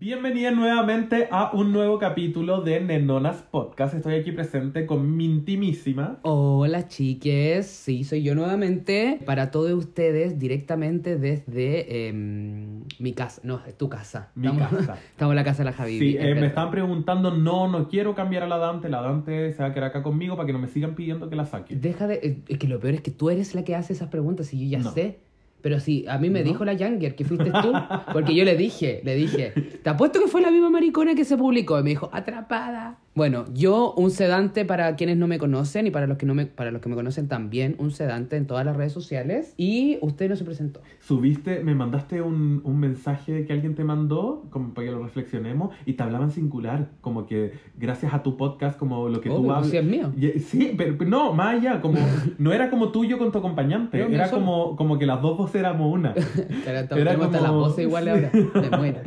Bienvenida nuevamente a un nuevo capítulo de Nenonas Podcast. Estoy aquí presente con mi intimísima. Hola chiques, sí, soy yo nuevamente para todos ustedes directamente desde em, mi casa, no, es tu casa. Mi estamos, casa. Estamos en la casa de la Javi. Sí, eh, me están preguntando, no, no quiero cambiar a la Dante, la Dante se va a quedar acá conmigo para que no me sigan pidiendo que la saque. Deja de... eh, Es que lo peor es que tú eres la que hace esas preguntas y yo ya No. sé. Pero sí, a mí me ¿No? dijo la Younger que fuiste tú, porque yo le dije, le dije, te apuesto que fue la misma maricona que se publicó. Y me dijo, atrapada. Bueno, yo un sedante para quienes no me conocen y para los que no me, para los que me conocen también, un sedante en todas las redes sociales. Y usted no se presentó. Subiste, me mandaste un, un mensaje que alguien te mandó, como para que lo reflexionemos, y te hablaba en singular, como que gracias a tu podcast, como lo que tú Obvio, pues hablas. sí es mío. Y- Sí, pero pero no, más allá, como no era como tuyo con tu acompañante, No, era como, como que las dos voces éramos una. Era tenemos hasta las como- voces iguales ahora. Me muero.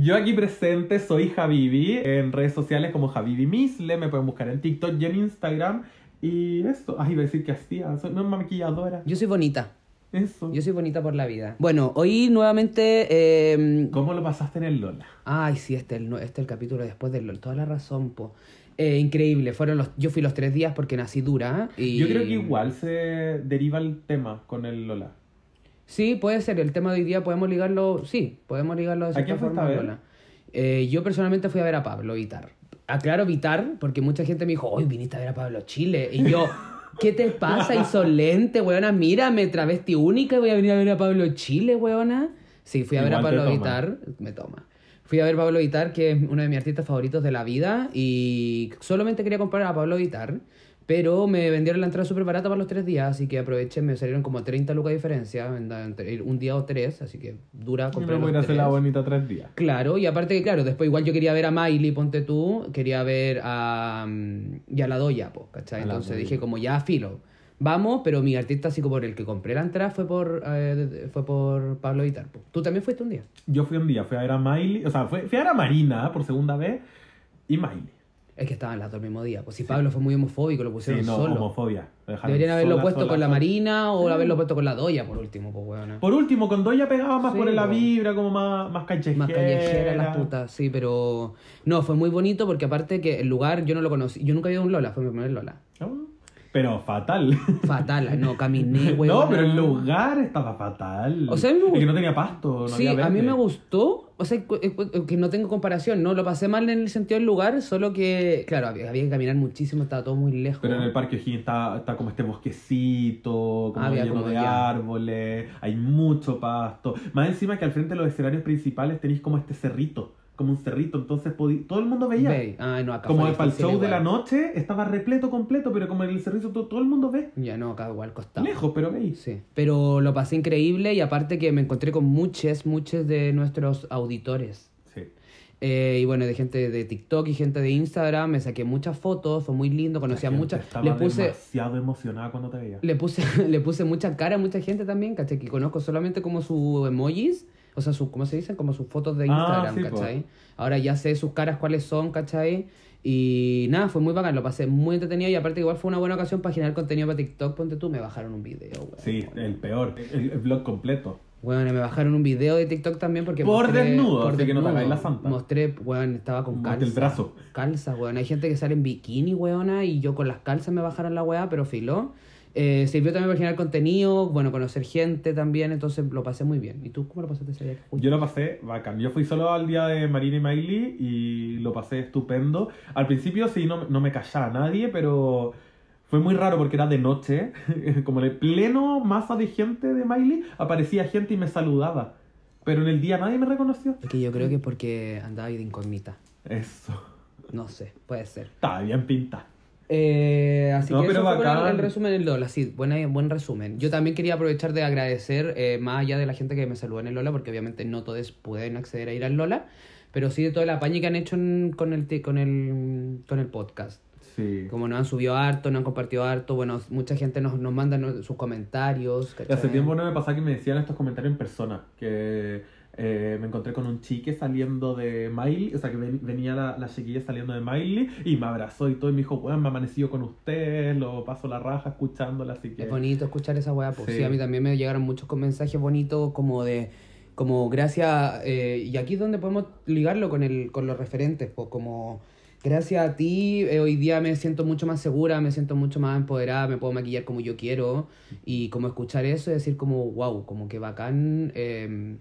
Yo aquí presente soy Javivi, en redes sociales como Javivi Misle, me pueden buscar en TikTok y en Instagram. Y eso, ay, iba a decir que hacía, soy una maquilladora. Yo soy bonita. Eso. Yo soy bonita por la vida. Bueno, hoy nuevamente. eh, ¿Cómo lo pasaste en el Lola? Ay, sí, este es el, este es el capítulo después de LOL. Toda la razón, po. Eh, increíble. Fueron los, yo fui los tres días porque nací dura. Y... Yo creo que igual se deriva el tema con el Lola. Sí, puede ser. El tema de hoy día podemos ligarlo. Sí, podemos ligarlo de ¿A cierta quién fuiste forma. a ver? Lola. Eh, yo personalmente fui a ver a Pablo Vitar. Aclaro Vitar porque mucha gente me dijo, hoy viniste a ver a Pablo Chile. Y yo, ¿qué te pasa, insolente, weona? Mírame, travesti única y voy a venir a ver a Pablo Chile, weona. Sí, fui a ver a Pablo. Vitar. Me toma. Fui a ver a Pablo Vitar, que es uno de mis artistas favoritos de la vida. Y solamente quería comprar a Pablo Vitar. Pero me vendieron la entrada súper barata para los tres días, así que aproveché, me salieron como 30 lucas de diferencia, en- entre un día o tres, así que dura Yo compré me voy a hacer la bonita tres días. Claro, y aparte que, claro, después igual yo quería ver a Miley, ponte tú, quería ver a, mm, y a la Doya, pues, ¿cachai? Entonces dije como ya filo, vamos, pero mi artista así como por el que compré la entrada fue por, eh, fue por Pablo Vitar. po. ¿Tú también fuiste un día? Yo fui un día, fui a ver a Miley, o sea, fui, fui a ver a Marina por segunda vez y Miley. Es que estaban las dos el mismo día, pues si Pablo fue muy homofóbico, lo Sí, pusieron no, solo. homofobia. Lo dejaron Deberían haberlo sola, puesto sola, con la sola. Marina o haberlo puesto con la Doya por último, pues weona. Por último, con Doya pegaba más Sí, por la po. vibra, como más, más callejera. Más callejera las putas, sí, pero no, fue muy bonito porque aparte que el lugar yo no lo conocí, yo nunca había ido a un Lola, fue mi primer Lola. ¿No? Pero fatal. Fatal, no, caminé, weón. no, pero el lugar estaba fatal. O sea, me Es que no tenía pasto, no sí, había a mí me gustó, o sea, cu- cu- que no tengo comparación, no lo pasé mal en el sentido del lugar, solo que, claro, había, había que caminar muchísimo, estaba todo muy lejos. Pero en el Parque O'Higgins está, está como este bosquecito, como Había lleno como de árboles, hay mucho pasto. Más encima que al frente de los escenarios principales tenéis como este cerrito, como un cerrito, entonces podí- todo el mundo veía. Ve, ah, no, acá Como para el show de igual. la noche estaba repleto completo, pero como en el cerrito todo, todo el mundo ve. Ya no, acá igual costaba. Lejos, pero veis. Sí, pero lo pasé increíble y aparte que me encontré con muchos, muchos de nuestros auditores. Sí. Eh, y bueno, de gente de TikTok y gente de Instagram, me saqué muchas fotos, fue muy lindo, conocí a La gente muchas. Estaba Le puse, demasiado emocionada cuando te veía. le puse, le puse mucha cara a mucha gente también, ¿cachai? Que conozco solamente como sus emojis, o sea, su, ¿cómo se dicen? Como sus fotos de Ah, Instagram, sí, po. ¿cachai? Ahora ya sé sus caras cuáles son, ¿cachai? Y nada, fue muy bacán, lo pasé muy entretenido y aparte igual fue una buena ocasión para generar contenido para TikTok, ponte tú, me bajaron un video, weón. Sí, el peor, el, el vlog completo. Bueno, me bajaron un video de TikTok también porque Por mostré- desnudo, así que no te desnudo. hagáis la santa. Mostré, weón, estaba con Mostré calza. el brazo. Calza, weón. Hay gente que sale en bikini, weona, y yo con las calzas me bajaron la weá, pero filó. Eh, sirvió también para generar contenido, bueno, conocer gente también, entonces lo pasé muy bien. ¿Y tú cómo lo pasaste ese día? Uy. Yo lo pasé bacán. Yo fui solo al día de Marina y Miley y lo pasé estupendo. Al principio sí, no, no me callaba a nadie, pero fue muy raro porque era de noche. Como en el pleno masa de gente de Miley, aparecía gente y me saludaba. Pero en el día nadie me reconoció. Es que yo creo que es porque andaba ahí de incógnita. Eso. No sé, puede ser. Estaba bien pinta. Eh, así No, que pero eso fue bacán. el, el resumen del Lola, sí, buena, buen resumen. Yo también quería aprovechar de agradecer, eh, más allá de la gente que me saludó en el Lola, porque obviamente no todos pueden acceder a ir al Lola, pero sí de toda la paña que han hecho en- con, el, con, el, con el podcast. Sí. Como nos han subido harto, nos han compartido harto, bueno, mucha gente nos, nos manda sus comentarios. Hace tiempo no me pasaba que me decían estos comentarios en persona. Que eh, me encontré con un chique saliendo de Miley. O sea, que ven- venía la, la chiquilla saliendo de Miley. Y me abrazó y todo. Y me dijo, weón, me amanecido con usted. Lo paso la raja escuchándola. Así que. Es bonito escuchar esa weá, pues Sí. sí. a mí también me llegaron muchos con mensajes bonitos como de Como gracias, eh, y aquí es donde podemos ligarlo con, el, con los referentes, pues como gracias a ti eh, hoy día me siento mucho más segura, me siento mucho más empoderada, me puedo maquillar como yo quiero y como escuchar eso y decir como, wow, como que bacán. eh,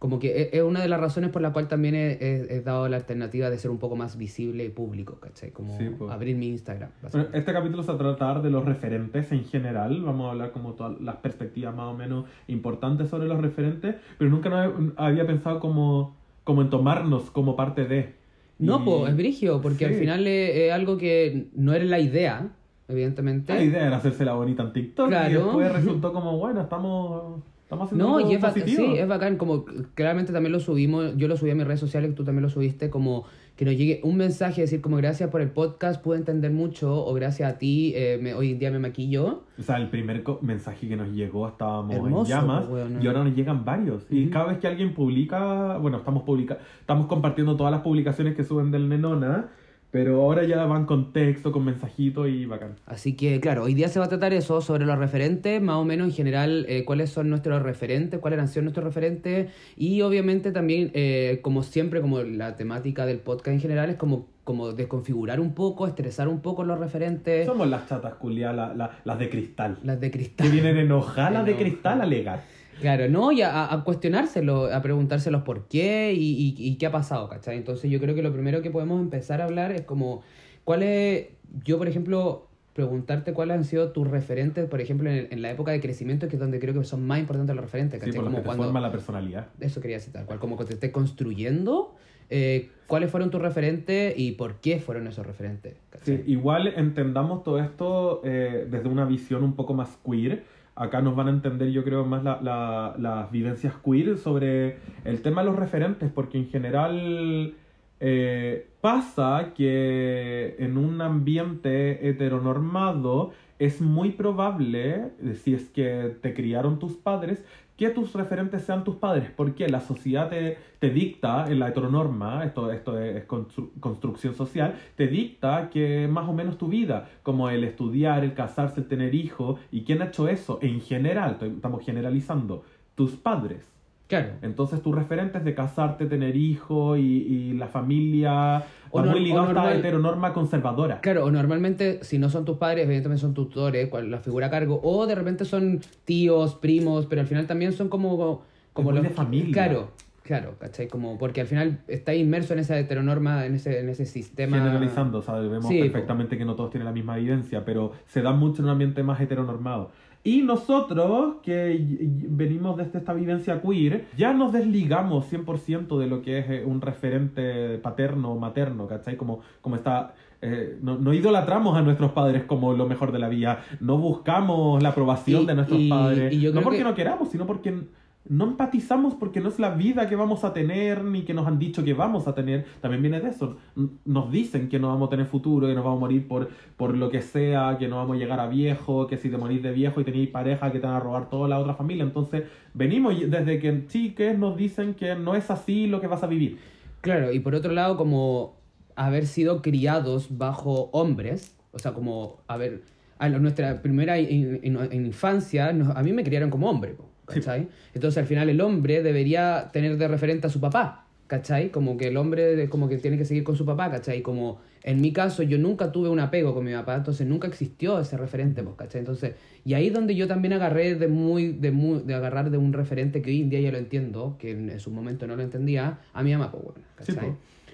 como que e- es una de las razones por la cual también he, he- he dado la alternativa de ser un poco más visible y público, ¿cachai? Como Sí, pues. abrir mi Instagram. Bueno, este capítulo se va a tratar de los referentes en general. Vamos a hablar como todas las perspectivas más o menos importantes sobre los referentes, pero nunca no había pensado como, como en tomarnos como parte de. No, Y- pues es brigio, porque al Sí. final es, es algo que no era la idea, evidentemente. La idea era hacerse la bonita en TikTok y Claro. después resultó como, bueno, estamos, estamos haciendo No, algo y es, ba- positivo. sí, es bacán, como claramente también lo subimos, yo lo subí a mis redes sociales, tú también lo subiste, como que nos llegue un mensaje, decir como gracias por el podcast, pude entender mucho, o gracias a ti, eh, me- hoy en día me maquillo. O sea, el primer mensaje que nos llegó estábamos Hermoso, en llamas pues, y ahora nos llegan varios. Y cada vez que alguien publica, bueno, estamos publica estamos compartiendo todas las publicaciones que suben del Nenona, pero ahora ya van con texto, con mensajito y bacán. Así que, claro, hoy día se va a tratar eso, sobre los referentes, más o menos en general, eh, cuáles son nuestros referentes, cuáles han sido nuestros referentes, y obviamente también, eh, como siempre, como la temática del podcast en general, es como, como desconfigurar un poco, estresar un poco los referentes, Somos las chatas culiadas, la- la- las de cristal. las de Que cristal. vienen enojadas de cristal a alegar. Claro, no, y a, a cuestionárselo, a preguntárselos por qué y, y- y qué ha pasado, ¿cachai? Entonces yo creo que lo primero que podemos empezar a hablar es como, ¿cuál es, yo por ejemplo, preguntarte cuáles han sido tus referentes, por ejemplo, en, en la época de crecimiento, que es donde creo que son más importantes los referentes, Sí, ¿cachai? por lo como que te cuando, forma la personalidad. eso quería decir tal cual, como que te estés construyendo, eh, ¿cuáles fueron tus referentes y por qué fueron esos referentes? Sí, igual entendamos todo esto eh, desde una visión un poco más queer. Acá nos van a entender, yo creo, más la- la- las vivencias queer sobre el tema de los referentes, porque en general eh, pasa que en un ambiente heteronormado es muy probable, eh, si es que te criaron tus padres, que tus referentes sean tus padres, porque la sociedad te, te dicta, en la heteronorma, esto, esto es constru- construcción social, te dicta que más o menos tu vida, como el estudiar, el casarse, el tener hijos, ¿y quién ha hecho eso? En general, estamos generalizando, tus padres. Claro. Entonces tus referentes de casarte, tener hijos y, y la familia, va muy ligado o a esta heteronorma conservadora. Claro, o normalmente, si no son tus padres, evidentemente son tutores, cual- la figura a cargo, o de repente son tíos, primos, pero al final también son como... como los de familia. Claro, claro, ¿cachai? Como, porque al final está inmerso en esa heteronorma, en ese, en ese sistema... Generalizando, sabemos Sí, perfectamente que no todos tienen la misma vivencia, pero se da mucho en un ambiente más heteronormado. Y nosotros, que venimos desde esta vivencia queer, ya nos desligamos 100% de lo que es eh, un referente paterno o materno, ¿cachai? Como, como está... eh, no, no idolatramos a nuestros padres como lo mejor de la vida, no buscamos la aprobación Y- de nuestros y- padres, y yo no porque que- no queramos, sino porque no empatizamos porque no es la vida que vamos a tener ni que nos han dicho que vamos a tener. También viene de eso. Nos dicen que no vamos a tener futuro, que nos vamos a morir por, por lo que sea, que no vamos a llegar a viejo, que si te morís de viejo y tenéis pareja que te van a robar toda la otra familia. Entonces, venimos desde que chiques nos dicen que no es así lo que vas a vivir. Claro, y por otro lado, como haber sido criados bajo hombres, o sea, como haber... A nuestra primera in- in- in- infancia, a mí me criaron como hombre, po, ¿cachai? Entonces al final el hombre debería tener de referente a su papá, ¿cachai? Como que el hombre como que tiene que seguir con su papá, ¿cachai? Como en mi caso yo nunca tuve un apego con mi papá, entonces nunca existió ese referente, pues, ¿cachai? Entonces, y ahí es donde yo también agarré de muy, de muy, de agarrar de un referente que hoy en día ya lo entiendo, que en, en su momento no lo entendía, a mi mamá, pues, bueno, Sí, ¿cachai?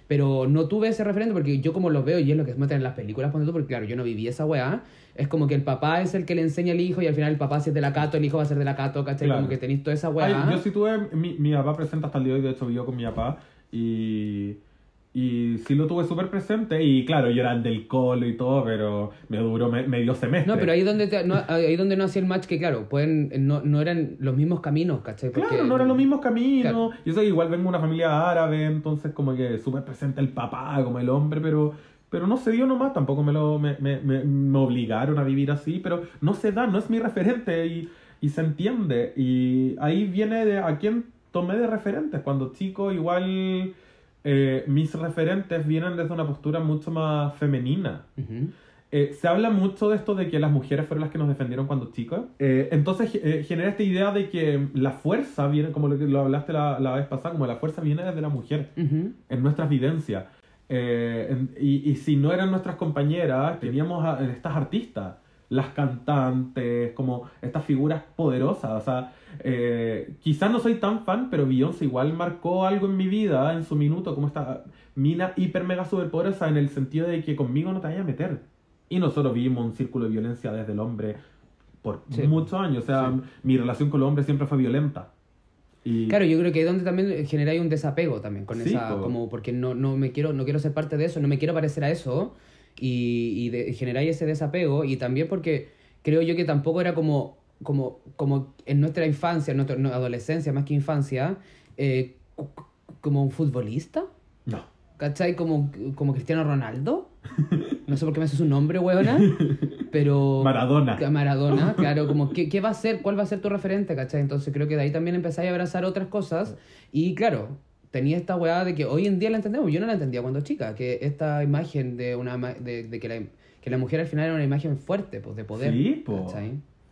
Pero no tuve ese referente porque yo como lo veo y es lo que se muestra en las películas, ponte tú, porque claro, yo no viví esa weá. Es como que el papá es el que le enseña al hijo y al final el papá si es de la cato, el hijo va a ser de la cato, ¿cachai? Claro. Como que tenéis toda esa Ay, weá. yo sí tuve, mi, mi papá presente hasta el día de hoy, de hecho vivo con mi papá y, y sí lo tuve súper presente y claro, yo era el del colo y todo, pero me duró me- medio semestre. No, pero ahí donde, te- no, ahí donde no hacía el match que claro, pueden, no, no eran los mismos caminos, ¿cachai? Porque- Claro, no eran los mismos caminos. Claro. Yo sé que igual vengo de una familia árabe, entonces como que súper presente el papá, como el hombre, pero, pero no se dio nomás, tampoco me, lo, me, me, me- me obligaron a vivir así, pero no se da, no es mi referente y, y se entiende. Y ahí viene de a quién tomé de referentes. Cuando chico igual eh, mis referentes vienen desde una postura mucho más femenina. Eh, se habla mucho de esto de que las mujeres fueron las que nos defendieron cuando chicos. Eh, entonces genera esta idea de que la fuerza viene, como lo, lo hablaste la, la vez pasada, como la fuerza viene desde la mujer, en nuestras vivencias. En- y, y si no eran nuestras compañeras, teníamos a estas artistas, las cantantes, como estas figuras poderosas. O sea, eh, quizás no soy tan fan, pero Beyoncé igual marcó algo en mi vida en su minuto, como esta mina hiper mega superpoderosa en el sentido de que conmigo no te vayas a meter. Y nosotros vivimos un círculo de violencia desde el hombre por Sí. muchos años. O sea, Sí. mi relación con los hombres siempre fue violenta. Y Claro, yo creo que es donde también generáis un desapego también con Sí, esa, po. como porque no, no me quiero, no quiero ser parte de eso, no me quiero parecer a eso y, y de- generáis ese desapego y también porque creo yo que tampoco era como, como, como en nuestra infancia, en nuestra adolescencia más que infancia, eh, como un futbolista, no. ¿cachai? Como, como Cristiano Ronaldo. No sé por qué me hace su nombre, huevona, pero... Maradona. Maradona, claro, como ¿qué, qué va a ser, cuál va a ser tu referente, ¿cachai? Entonces creo que de ahí también empezáis a abrazar otras cosas y claro, tenía esta weá de que hoy en día la entendemos, yo no la entendía cuando chica, que esta imagen de una de, de que, la, que la mujer al final era una imagen fuerte, pues de poder, Sí, po.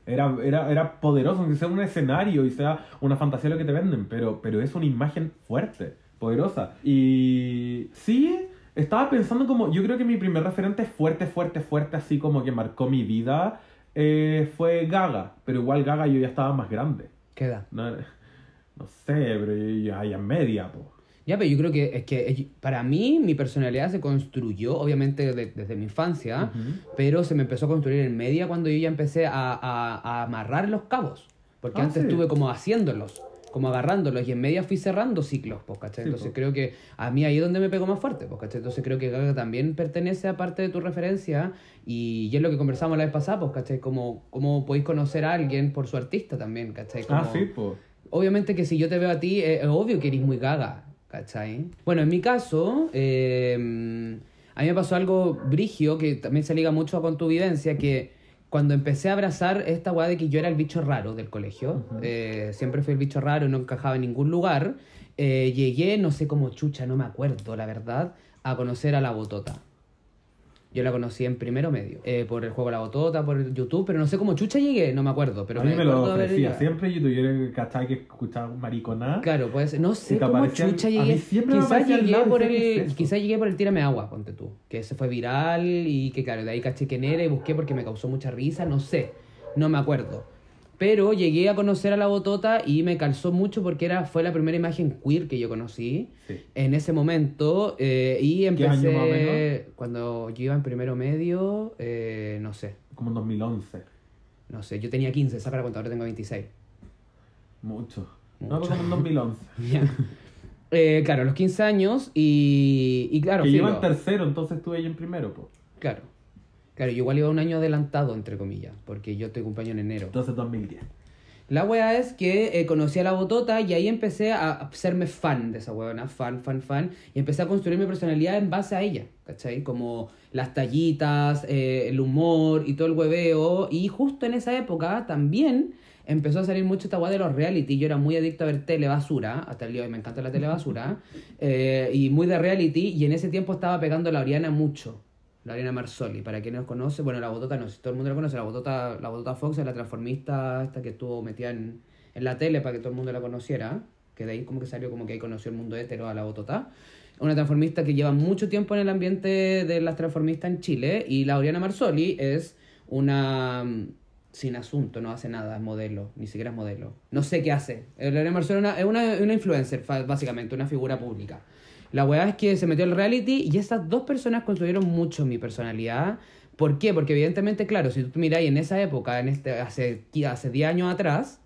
Era, era, era poderoso, aunque sea un escenario y sea una fantasía lo que te venden, pero, pero es una imagen fuerte, poderosa. Y sí, estaba pensando como, yo creo que mi primer referente fuerte, fuerte, fuerte, así como que marcó mi vida, eh, fue Gaga, pero igual Gaga yo ya estaba más grande. ¿Qué edad? No, no sé, pero yo ya ya media, po. Ya, pero yo creo que es que para mí mi personalidad se construyó, obviamente de- desde mi infancia, pero se me empezó a construir en media cuando yo ya empecé a, a- a amarrar los cabos. Porque Ah, antes sí. estuve como haciéndolos, como agarrándolos, y en media fui cerrando ciclos, pues, ¿cachai? Sí, Entonces po. creo que a mí ahí es donde me pegó más fuerte, pues, ¿cachai? Entonces creo que Gaga también pertenece a parte de tu referencia, y, y es lo que conversamos la vez pasada, pues, ¿cachai? Como, cómo podéis conocer a alguien por su artista también, ¿cachai? Ah, Como- sí, po. Obviamente que si yo te veo a ti, es obvio que eres muy gaga, ¿cachai? Bueno, en mi caso, eh, a mí me pasó algo brigio que también se liga mucho con tu vivencia, que cuando empecé a abrazar esta weá de que yo era el bicho raro del colegio, eh, siempre fui el bicho raro, no encajaba en ningún lugar, eh, llegué, no sé cómo chucha, no me acuerdo, la verdad, a conocer a la botota. Yo la conocí en primero medio, eh, por el juego La Botota, por YouTube, pero no sé cómo chucha llegué, no me acuerdo. Pero a mí me lo ofrecía siempre y tú eres cachai que escuchaba maricona. Claro, puede ser. No sé cómo aparecían- chucha llegué. Quizás llegué, lado por decía, ¿qué el, quizás llegué por el tírame agua, ponte tú. Que ese fue viral y que claro, de ahí caché quién era y busqué porque me causó mucha risa, no sé. No me acuerdo. Pero llegué a conocer a la botota y me calzó mucho porque era, fue la primera imagen queer que yo conocí Sí. en ese momento. eh, y empecé. año más o menos? Cuando yo iba en primero medio, eh, no sé. Como en 2011. No sé, yo tenía 15, saca la cuenta, ahora tengo 26. Mucho. No, Mucho. como en 2011. Ya. Eh, claro, los 15 años y, y claro, que filo. lleva en tercero, entonces estuve ahí en primero, po. Claro. Claro, yo igual iba un año adelantado, entre comillas, porque yo te cumpleaños en enero. Entonces 2010. La wea es que eh, conocí a la botota y ahí empecé a, a serme fan de esa weona, fan, fan, fan, y empecé a construir mi personalidad en base a ella, ¿cachai? Como las tallitas, eh, el humor y todo el hueveo, y justo en esa época también empezó a salir mucho esta weá de los reality, yo era muy adicto a ver telebasura, hasta el día de hoy me encanta la telebasura, eh, y muy de reality, y en ese tiempo estaba pegando a la Oriana mucho. La Oriana Marsoli, para quien no nos conoce, bueno, la Botota no si todo el mundo la conoce, la Botota, la Botota Fox es la transformista esta que estuvo metida en, en la tele para que todo el mundo la conociera, que de ahí como que salió como que ahí conoció el mundo hetero a la Botota. Una transformista que lleva mucho tiempo en el ambiente de las transformistas en Chile y la Oriana Marsoli es una mm, sin asunto, no hace nada, es modelo, ni siquiera es modelo. No sé qué hace. La Oriana Marsoli es una, una, una influencer, básicamente, una figura pública. La weá es que se metió al reality y esas dos personas construyeron mucho mi personalidad. ¿Por qué? Porque evidentemente, claro, si tú miráis en esa época, en este, hace, hace 10 años atrás,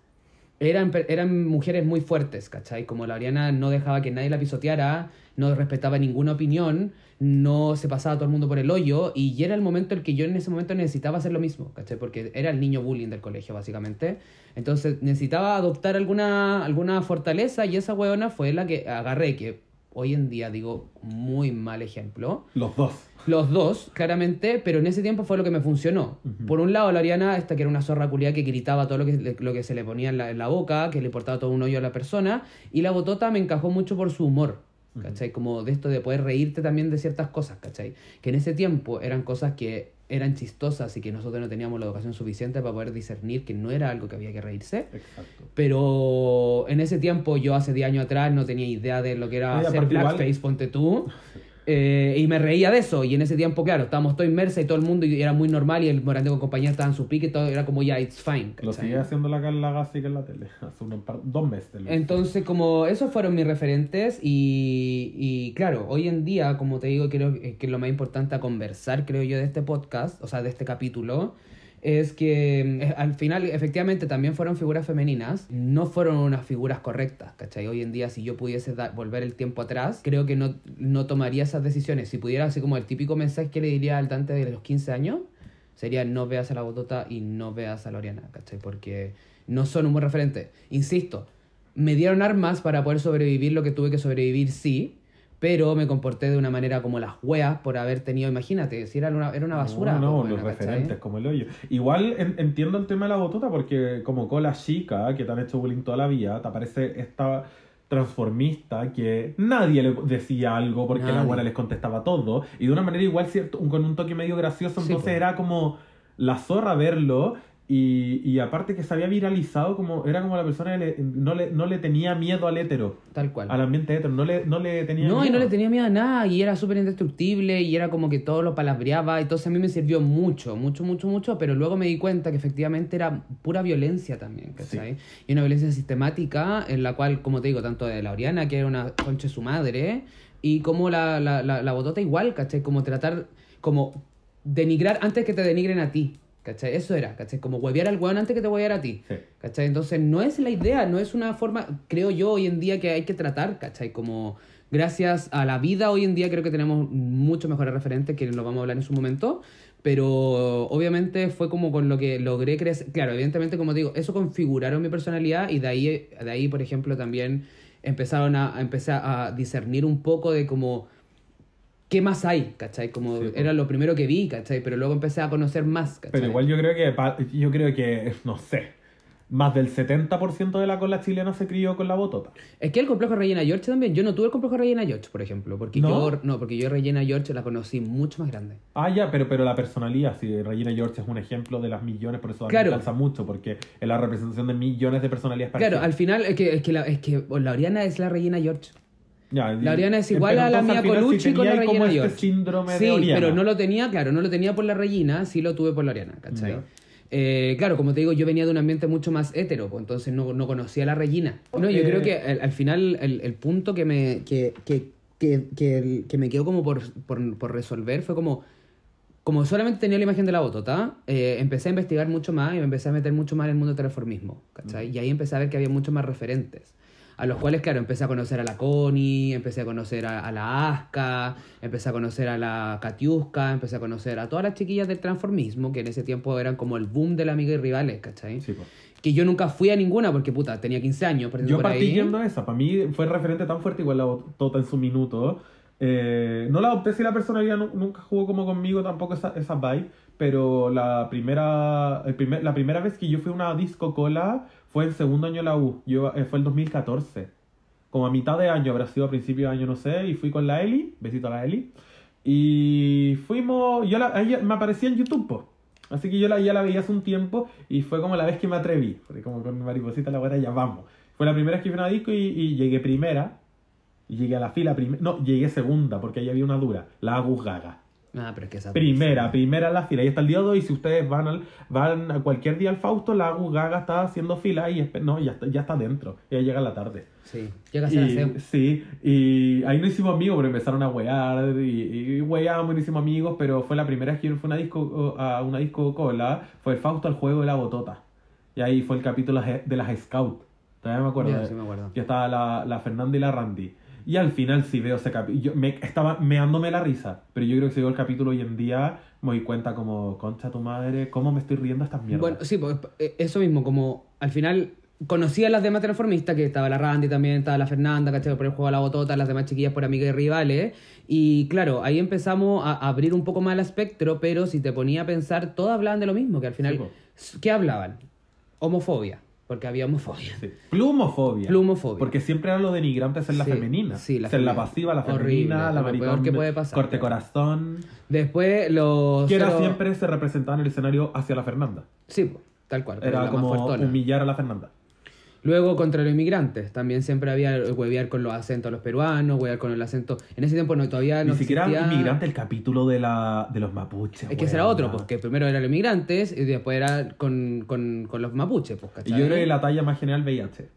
eran, eran mujeres muy fuertes, ¿cachai? Como la Ariana no dejaba que nadie la pisoteara, no respetaba ninguna opinión, no se pasaba todo el mundo por el hoyo, y era el momento en el que yo en ese momento necesitaba hacer lo mismo, ¿cachai? Porque era el niño bullying del colegio, básicamente. Entonces necesitaba adoptar alguna, alguna fortaleza, y esa weona fue la que agarré, que hoy en día digo muy mal ejemplo. Los dos. Los dos, claramente, pero en ese tiempo fue lo que me funcionó. Por un lado, la Ariana, esta que era una zorra culiada que gritaba todo lo que, lo que se le ponía en la, en la boca, que le importaba todo un hoyo a la persona, y la botota me encajó mucho por su humor, ¿cachai? Como de esto de poder reírte también de ciertas cosas, ¿cachai? Que en ese tiempo eran cosas que eran chistosas y que nosotros no teníamos la educación suficiente para poder discernir que no era algo que había que reírse. Exacto. Pero en ese tiempo, yo hace 10 años atrás no tenía idea de lo que era hacer igual- blackface, ponte tú. Eh, y me reía de eso. Y en ese tiempo, claro, estábamos todo inmersos y todo el mundo y era muy normal. Y el Morante con compañía estaba en su pique y todo era como ya, it's fine. Lo ¿cachai? sigue haciendo la Carla Gassi que en la tele. Hace unos par- dos meses. lo. Entonces, como esos fueron mis referentes y, y claro, hoy en día, como te digo, creo que que lo más importante a conversar, creo yo, de este podcast, o sea, de este capítulo, es que eh, al final, efectivamente, también fueron figuras femeninas, no fueron unas figuras correctas, ¿cachai? Hoy en día, si yo pudiese volver el tiempo atrás, creo que no, no tomaría esas decisiones. Si pudiera, así como el típico mensaje que le diría al Dante de los 15 años, sería no veas a la botota y no veas a la Oriana, ¿cachai? Porque no son un buen referente. Insisto, me dieron armas para poder sobrevivir lo que tuve que sobrevivir, sí, pero me comporté de una manera como las weas por haber tenido, imagínate, si era una, era una basura. No, no, pues, los referentes, como el hoyo. Igual en- entiendo el tema de la botota porque como cola chica, que te han hecho bullying toda la vida, te aparece esta transformista que nadie le decía algo porque la buena les contestaba todo y de una manera igual cierto un- con un toque medio gracioso Sí, entonces era como la zorra verlo y, y aparte que se había viralizado como era como la persona que le- no, le, no le tenía miedo al hétero Tal cual. al ambiente hétero no le, no le tenía No, y no le tenía miedo a nada, y era súper indestructible, y era como que todo lo palabreaba, entonces a mí me sirvió mucho, mucho, mucho, mucho, pero luego me di cuenta que efectivamente era pura violencia también, ¿cachai? Y una violencia sistemática en la cual, como te digo, tanto de la Oriana, que era una concha de su madre, y como la, la, la, la botota igual, ¿cachai? Como tratar, como denigrar antes que te denigren a ti, ¿cachai? Eso era, ¿cachai? Como huevear al weón antes que te huevear a ti. Sí. ¿Cachai? Entonces no es la idea, no es una forma, creo yo, hoy en día que hay que tratar, ¿cachai? Como gracias a la vida hoy en día creo que tenemos mucho mejores referentes, que lo vamos a hablar en su momento, pero obviamente fue como con lo que logré crecer, claro, evidentemente como te digo, eso configuraron mi personalidad y de ahí, de ahí por ejemplo, también empezaron a, a empezar a discernir un poco de como... ¿Qué más hay? ¿Cachai? Como Sí, era lo primero que vi, ¿cachai? Pero luego empecé a conocer más, ¿cachai? Pero igual yo creo que, yo creo que, no sé, más del 70% de la cola chilena se crió con la botota. Es que el complejo de Regina George también. Yo no tuve el complejo de Regina George, por ejemplo. Porque ¿No? yo no, porque yo Regina George la conocí mucho más grande. Ah, ya, pero, pero la personalidad, sí, Regina George es un ejemplo de las millones, por eso Claro. me mucho, porque es la representación de millones de personalidades Claro, parecidas. al final es que, es que, la, es que la Oriana es la Regina George. Ya, La Oriana es igual a la final, Colucci sí con la Regina este George. síndrome sí, de Oriana. pero no lo tenía, claro, no lo tenía por la Regina, sí lo tuve por la Oriana, ¿cachai? Eh, claro, como te digo, yo venía de un ambiente mucho más hetero, pues, entonces no, no conocía a la Regina. No, yo Eh. creo que al, al final el, el punto que me, que, que, que, que, me quedó como por, por, por resolver fue como, como solamente tenía la imagen de la botota, eh, empecé a investigar mucho más y me empecé a meter mucho más en el mundo del transformismo, ¿cachai? Y ahí empecé a ver que había muchos más referentes. A los cuales, claro, empecé a conocer a la Connie, empecé a conocer a, a la Aska, empecé a conocer a la Katiuska, empecé a conocer a todas las chiquillas del transformismo, que en ese tiempo eran como el boom de la amiga y rivales, ¿cachai? Sí, pues. Que yo nunca fui a ninguna porque, puta, tenía 15 años. Yo por partí ahí. yendo a esa. Para mí fue referente tan fuerte igual la botota en su minuto. Eh, no la adopté si la personalidad nu- nunca jugó como conmigo tampoco esa, esa vibe. Pero la primera, el primer- la primera vez que yo fui a una disco cola fue en segundo año de la U. Yo, eh, fue el 2014. Como a mitad de año, habrá sido a principio de año, no sé. Y fui con la Eli. Besito a la Eli. Y fuimos. Yo la, ella me aparecía en YouTube, po. Así que yo la, ya la veía hace un tiempo y fue como la vez que me atreví. Porque como con mi mariposita la buena ya vamos. Fue la primera vez que fui a una disco y, llegué primera. Llegué a la fila primera. No, llegué segunda porque ahí había una dura. La Agus Gaga. Ah, pero es que esa... Primera, primera en la fila. Y hasta el día de hoy, si ustedes van al, van a cualquier día al Fausto, la Gaga está haciendo fila y no, ya está, ya está dentro. Ella llega a la tarde. Sí, llega a ser Y, sí, y ahí no hicimos amigos, pero empezaron a wear y, y weábamos y no hicimos amigos, pero fue la primera vez que yo fui a una disco, a una disco cola, fue el Fausto al juego de la botota. Y ahí fue el capítulo de las Scouts. Todavía me acuerdo. Ya, de- sí me acuerdo. que estaba la, la Fernanda y la Randy. Y al final si veo ese capítulo, yo me, estaba meándome la risa, pero yo creo que si veo el capítulo hoy en día me doy cuenta como, concha tu madre, cómo me estoy riendo estas mierdas. Bueno, sí, pues, eh, eso mismo, como al final conocía a las demás transformistas, que estaba la Randy también, estaba la Fernanda, ¿cachai? Por el juego de la botota, las demás chiquillas por amigas y rivales. Y claro, ahí empezamos a abrir un poco más el espectro, pero si te ponía a pensar, todas hablaban de lo mismo, que al final, Sí. ¿qué hablaban? Homofobia, Porque había homofobia. Sí. Plumofobia. Plumofobia. Porque siempre era lo denigrante ser la Sí, femenina. sí, la ser la pasiva, la Horrible, femenina, la lo peor maricón, que puede pasar. corte corazón. Después los... Que era siempre se representaba en el escenario hacia la Fernanda. Sí, tal cual. Era la como humillar a la Fernanda. Luego contra los inmigrantes, también siempre había huevear con los acentos de los peruanos, huevear con el acento... En ese tiempo no, todavía no Ni siquiera existía- inmigrante el capítulo de, la, de los mapuches. Es que ese era otro, porque primero eran los inmigrantes y después era con, con, con los mapuches, pues, Y ¿cachai? yo creo que la talla más general VIH.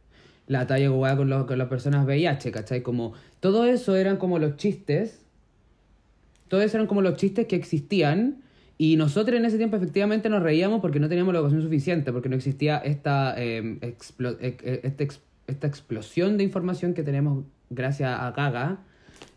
La talla hueá con, los- con las personas VIH, ¿cachai? Como, todo eso eran como los chistes, todo eso eran como los chistes que existían y nosotros en ese tiempo efectivamente nos reíamos porque no teníamos la educación suficiente, porque no existía esta, eh, explo- eh, eh, este ex- esta explosión de información que tenemos gracias a Gaga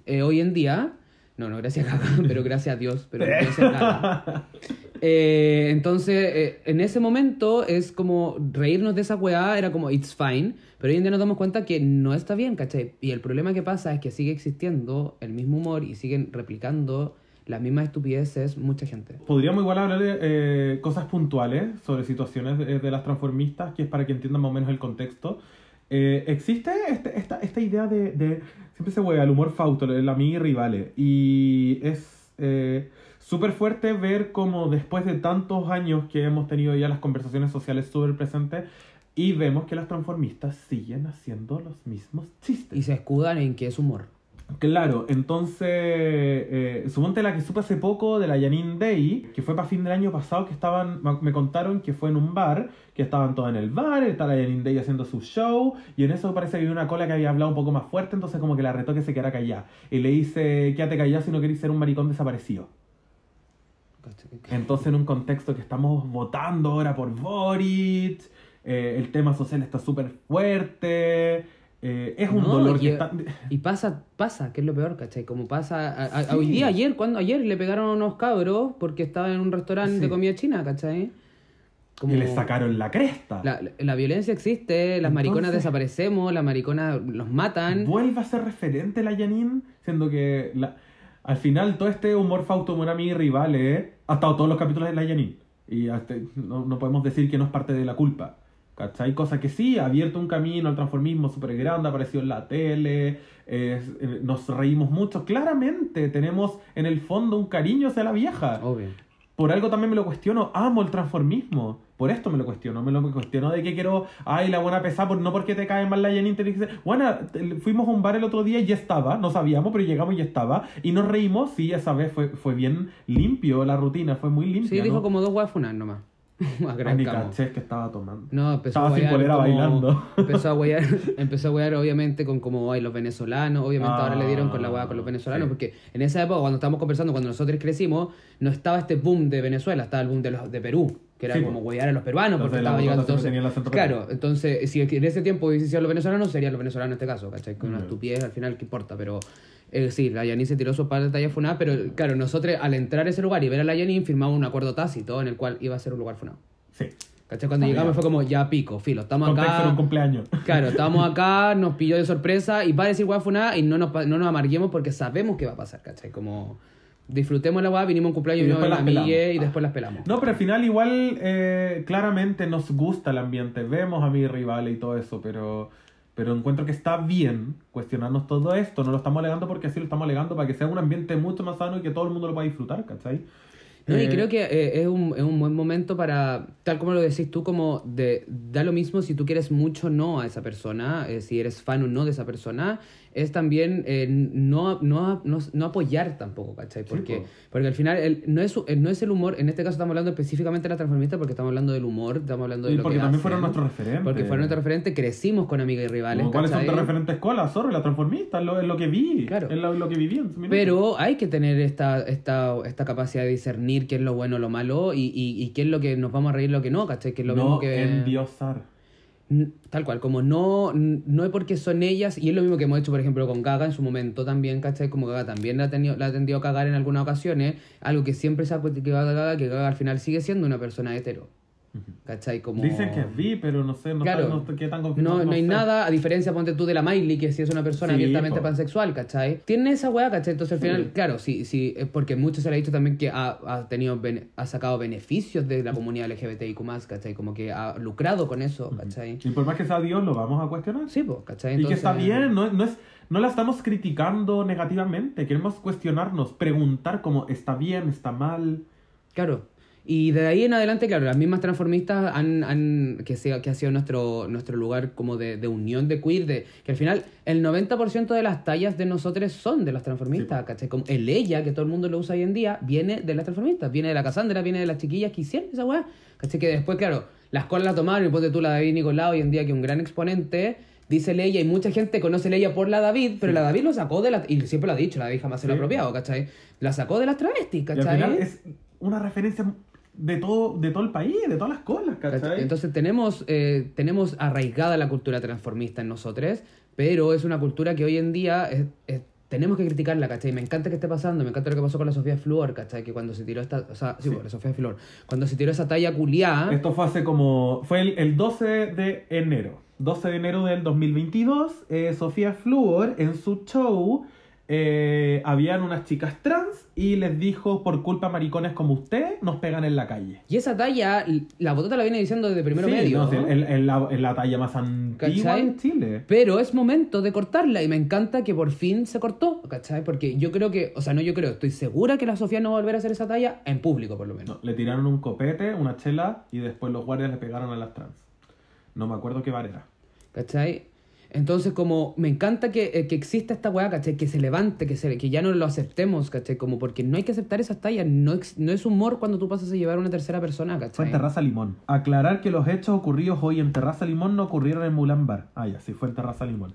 eh, hoy en día. No, no gracias a Gaga, pero gracias a Dios, pero gracias a Gaga. Eh, entonces, eh, en ese momento es como reírnos de esa weá, era como it's fine, pero hoy en día nos damos cuenta que no está bien, ¿cachai? Y el problema que pasa es que sigue existiendo el mismo humor y siguen replicando las mismas estupideces mucha gente. Podríamos igual hablar de eh, cosas puntuales sobre situaciones de, de las transformistas, que es para que entiendan más o menos el contexto. Eh, existe este- esta, esta idea de, de- Siempre se hueve el humor fausto, el amigo y rivales. Y es eh, súper fuerte ver cómo después de tantos años que hemos tenido ya las conversaciones sociales súper presentes, y vemos que las transformistas siguen haciendo los mismos chistes. Y se escudan en que es humor. Claro, entonces, eh, suponte la que supe hace poco de la Janine Day, que fue para fin del año pasado, que estaban, me- contaron que fue en un bar, que estaban todos en el bar, está la Janine Day haciendo su show, y en eso parece que había una cola que había hablado un poco más fuerte, entonces como que la retó que se quedara callada. Y le dice, quédate callada si no querés ser un maricón desaparecido. Entonces, en un contexto que estamos votando ahora por Boric, eh, el tema social está súper fuerte, eh, es un No, dolor y- que está... Y pasa, pasa, que es lo peor, ¿cachai? Como pasa, a- a- Sí. hoy día, ayer, cuando ayer le pegaron a unos cabros porque estaba en un restaurante Sí. de comida china, ¿cachai? Como- Y le sacaron la cresta. La, la violencia existe, las mariconas desaparecemos, las mariconas los matan. Vuelve a ser referente la Janine, siendo que la- al final todo este humor amigo y rivales, ha estado todos los capítulos de la Janine. Y hasta- no, no podemos decir que no es parte de la culpa. ¿Cachai? Cosa que sí, ha abierto un camino al transformismo súper grande, apareció en la tele, eh, nos reímos mucho. Claramente tenemos en el fondo un cariño hacia la vieja. Obvio. Por algo también me lo cuestiono, amo el transformismo. Por esto me lo cuestiono, me lo cuestiono de que quiero, ay, la buena pesada, por no porque te cae mal la Janine, dice, bueno, fuimos a un bar el otro día y ya estaba, no sabíamos, pero llegamos y ya estaba, y nos reímos, sí, esa vez fue, fue bien limpio la rutina, fue muy limpia. Sí, dijo ¿no? como dos huevas funar nomás. A Ah, gran ni camo. caché que estaba tomando. No, empezó Estaba a sin polera bailando. Empezó a huear, empezó a huear obviamente con como ay, los venezolanos, obviamente Ah, ahora le dieron con la hueá con los venezolanos, sí. porque en esa época cuando estábamos conversando, cuando nosotros crecimos, no estaba este boom de Venezuela, estaba el boom de los de Perú, que era Sí, como po. huear a los peruanos, porque Entonces, la estaba llegando acento Claro, entonces si en ese tiempo hubiesen los venezolanos, serían los venezolanos en este caso, ¿cachai? Con una estupidez al final, ¿qué importa? Pero eh, sí, la Yanin se tiró su par de talla funada, pero claro, nosotros al entrar a ese lugar y ver a la Yanin firmamos un acuerdo tácito en el cual iba a ser un lugar funado. Sí. ¿Cachai? Cuando Ah, llegamos fue como, ya pico, filo, estamos Contexto acá. era un cumpleaños. Claro, estábamos acá, nos pilló de sorpresa y va a decir weá funada y no nos, no nos amarguemos porque sabemos qué va a pasar, ¿cachai? Como disfrutemos la weá, vinimos a un cumpleaños Y después las pelamos. y después las pelamos. No, pero al final igual eh, claramente nos gusta el ambiente, vemos a mis rivales y todo eso, pero, pero encuentro que está bien cuestionarnos todo esto, no lo estamos alegando porque así lo estamos alegando para que sea un ambiente mucho más sano y que todo el mundo lo pueda disfrutar, ¿cachai? No, y Eh, creo que eh, es, un, es un buen momento para, tal como lo decís tú, como de da lo mismo si tú quieres mucho o no a esa persona, eh, si eres fan o no de esa persona, es también eh, no, no, no, no apoyar tampoco, ¿cachai? Sí, Porque, po. porque al final el- no, es, eh, no es el humor, en este caso estamos hablando específicamente de la transformista porque estamos hablando del humor, estamos hablando de Y lo porque que también hacen, fueron nuestros referentes. Porque fueron nuestros referentes, crecimos con amigas y rivales, ¿Cuáles son tus referentes escuela? Zorro, la transformista, es lo, es lo que vi. Claro. Es lo, lo que viví en su minuto. Pero hay que tener esta, esta, esta capacidad de discernir qué es lo bueno o lo malo y, y, y qué es lo que nos vamos a reír lo que no, ¿cachai? Que es lo no mismo que... endiosar. Tal cual, como no, no es porque son ellas, y es lo mismo que hemos hecho, por ejemplo, con Gaga en su momento también, ¿cachai? Como Gaga también la ha, tenido, la ha tendido a cagar en algunas ocasiones, algo que siempre se ha criticado de Gaga, que Gaga al final sigue siendo una persona hetero. ¿Cachai? Como... Dicen que es bi, pero no sé, no, Claro. está- no- qué tan confirmado. No, no hay sé. nada, a diferencia, ponte tú de la Miley, que si es una persona Sí, abiertamente pansexual, ¿cachai? Tiene esa weá, ¿cachai? Entonces al final, Sí. claro, sí, sí, porque mucho se le ha dicho también que ha, ha tenido, ha sacado beneficios de la comunidad LGBTIQ+, ¿cachai? Como que ha lucrado con eso, ¿cachai? Y por más que sea Dios, lo vamos a cuestionar. Sí, pues, ¿cachai? Y que está bien, no, no, es, no la estamos criticando negativamente, queremos cuestionarnos, preguntar como está bien, está mal. Claro. Y de ahí en adelante, claro, las mismas transformistas han, han que, sea, que ha sido nuestro, nuestro lugar como de, de unión de queer, de, que al final el 90% de las tallas de nosotros son de las transformistas, ¿cachai? Como el ella, que todo el mundo lo usa hoy en día, viene de las transformistas, viene de la Cassandra, viene de las chiquillas que hicieron esa weá, ¿cachai? Que después, claro, las colas la tomaron y ponte tú la David Nicolau hoy en día, que un gran exponente, dice Leia, y mucha gente conoce Leia por la David, pero la David lo sacó de la... Y siempre lo ha dicho, la David jamás se lo ha Sí. apropiado, ¿cachai? La sacó de las travestis, Y ¿cachai? al final es una referencia de todo, de todo el país, de todas las colas, ¿cachai? Entonces tenemos, eh, tenemos arraigada la cultura transformista en nosotros, pero es una cultura que hoy en día es- es- tenemos que criticarla, ¿cachai? Me encanta que esté pasando, me encanta lo que pasó con la Sofía Fluor, ¿cachai? Que cuando se tiró esta, o sea, sí, Sí. bueno, la Sofía Fluor, cuando se tiró esa talla culiá, Esto fue hace como. Fue el, el 12 de enero. 12 de enero del 2022. eh, Sofía Fluor en su show. Eh, habían unas chicas trans y les dijo: Por culpa maricones como usted, nos pegan en la calle. y esa talla, la botota la viene diciendo desde primero Sí, medio, no, el- la, la talla más antigua ¿Cachai? en Chile. Pero es momento de cortarla y me encanta que por fin se cortó, ¿cachai? Porque yo creo que, o sea, no yo creo, estoy segura que la Sofía no va a volver a hacer esa talla en público, por lo menos. No, le tiraron un copete, una chela y después los guardias le pegaron a las trans. No me acuerdo qué bar era. ¿Cachai? Entonces, como me encanta que, eh, que exista esta weá. Que se levante, que, se, que ya no lo aceptemos. Como porque no hay que aceptar esas tallas. No, ex- no es humor cuando tú pasas a llevar a una tercera persona, Fue en Terraza Limón. Aclarar que los hechos ocurridos hoy en Terraza Limón no ocurrieron en Mulan Bar. Ah, ya, sí, fue en Terraza Limón.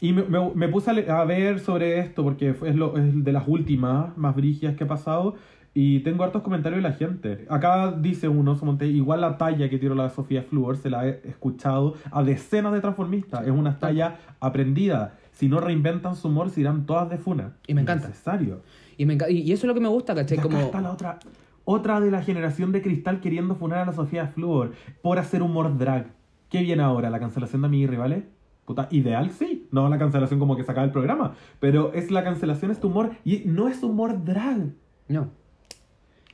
Y me, me- me puse a, a ver sobre esto porque es, lo, es de las últimas más brígidas que ha pasado. Y tengo hartos comentarios de la gente. Acá dice uno, Somonte, igual la talla que tiró la Sofía Fluor se la he escuchado a decenas de transformistas. Es una talla aprendida. Si no reinventan su humor, se irán todas de funa. Y me encanta. Necesario. Y, me enca- y eso es lo que me gusta, ¿cachai? Acá Como... está la otra, otra de la generación de cristal queriendo funar a la Sofía Fluor por hacer humor drag. ¿Qué viene ahora? ¿La cancelación de y Rivales? Puta, ideal sí. No la cancelación como que se acaba el programa. Pero es la cancelación, es tu humor. Y no es humor drag. No.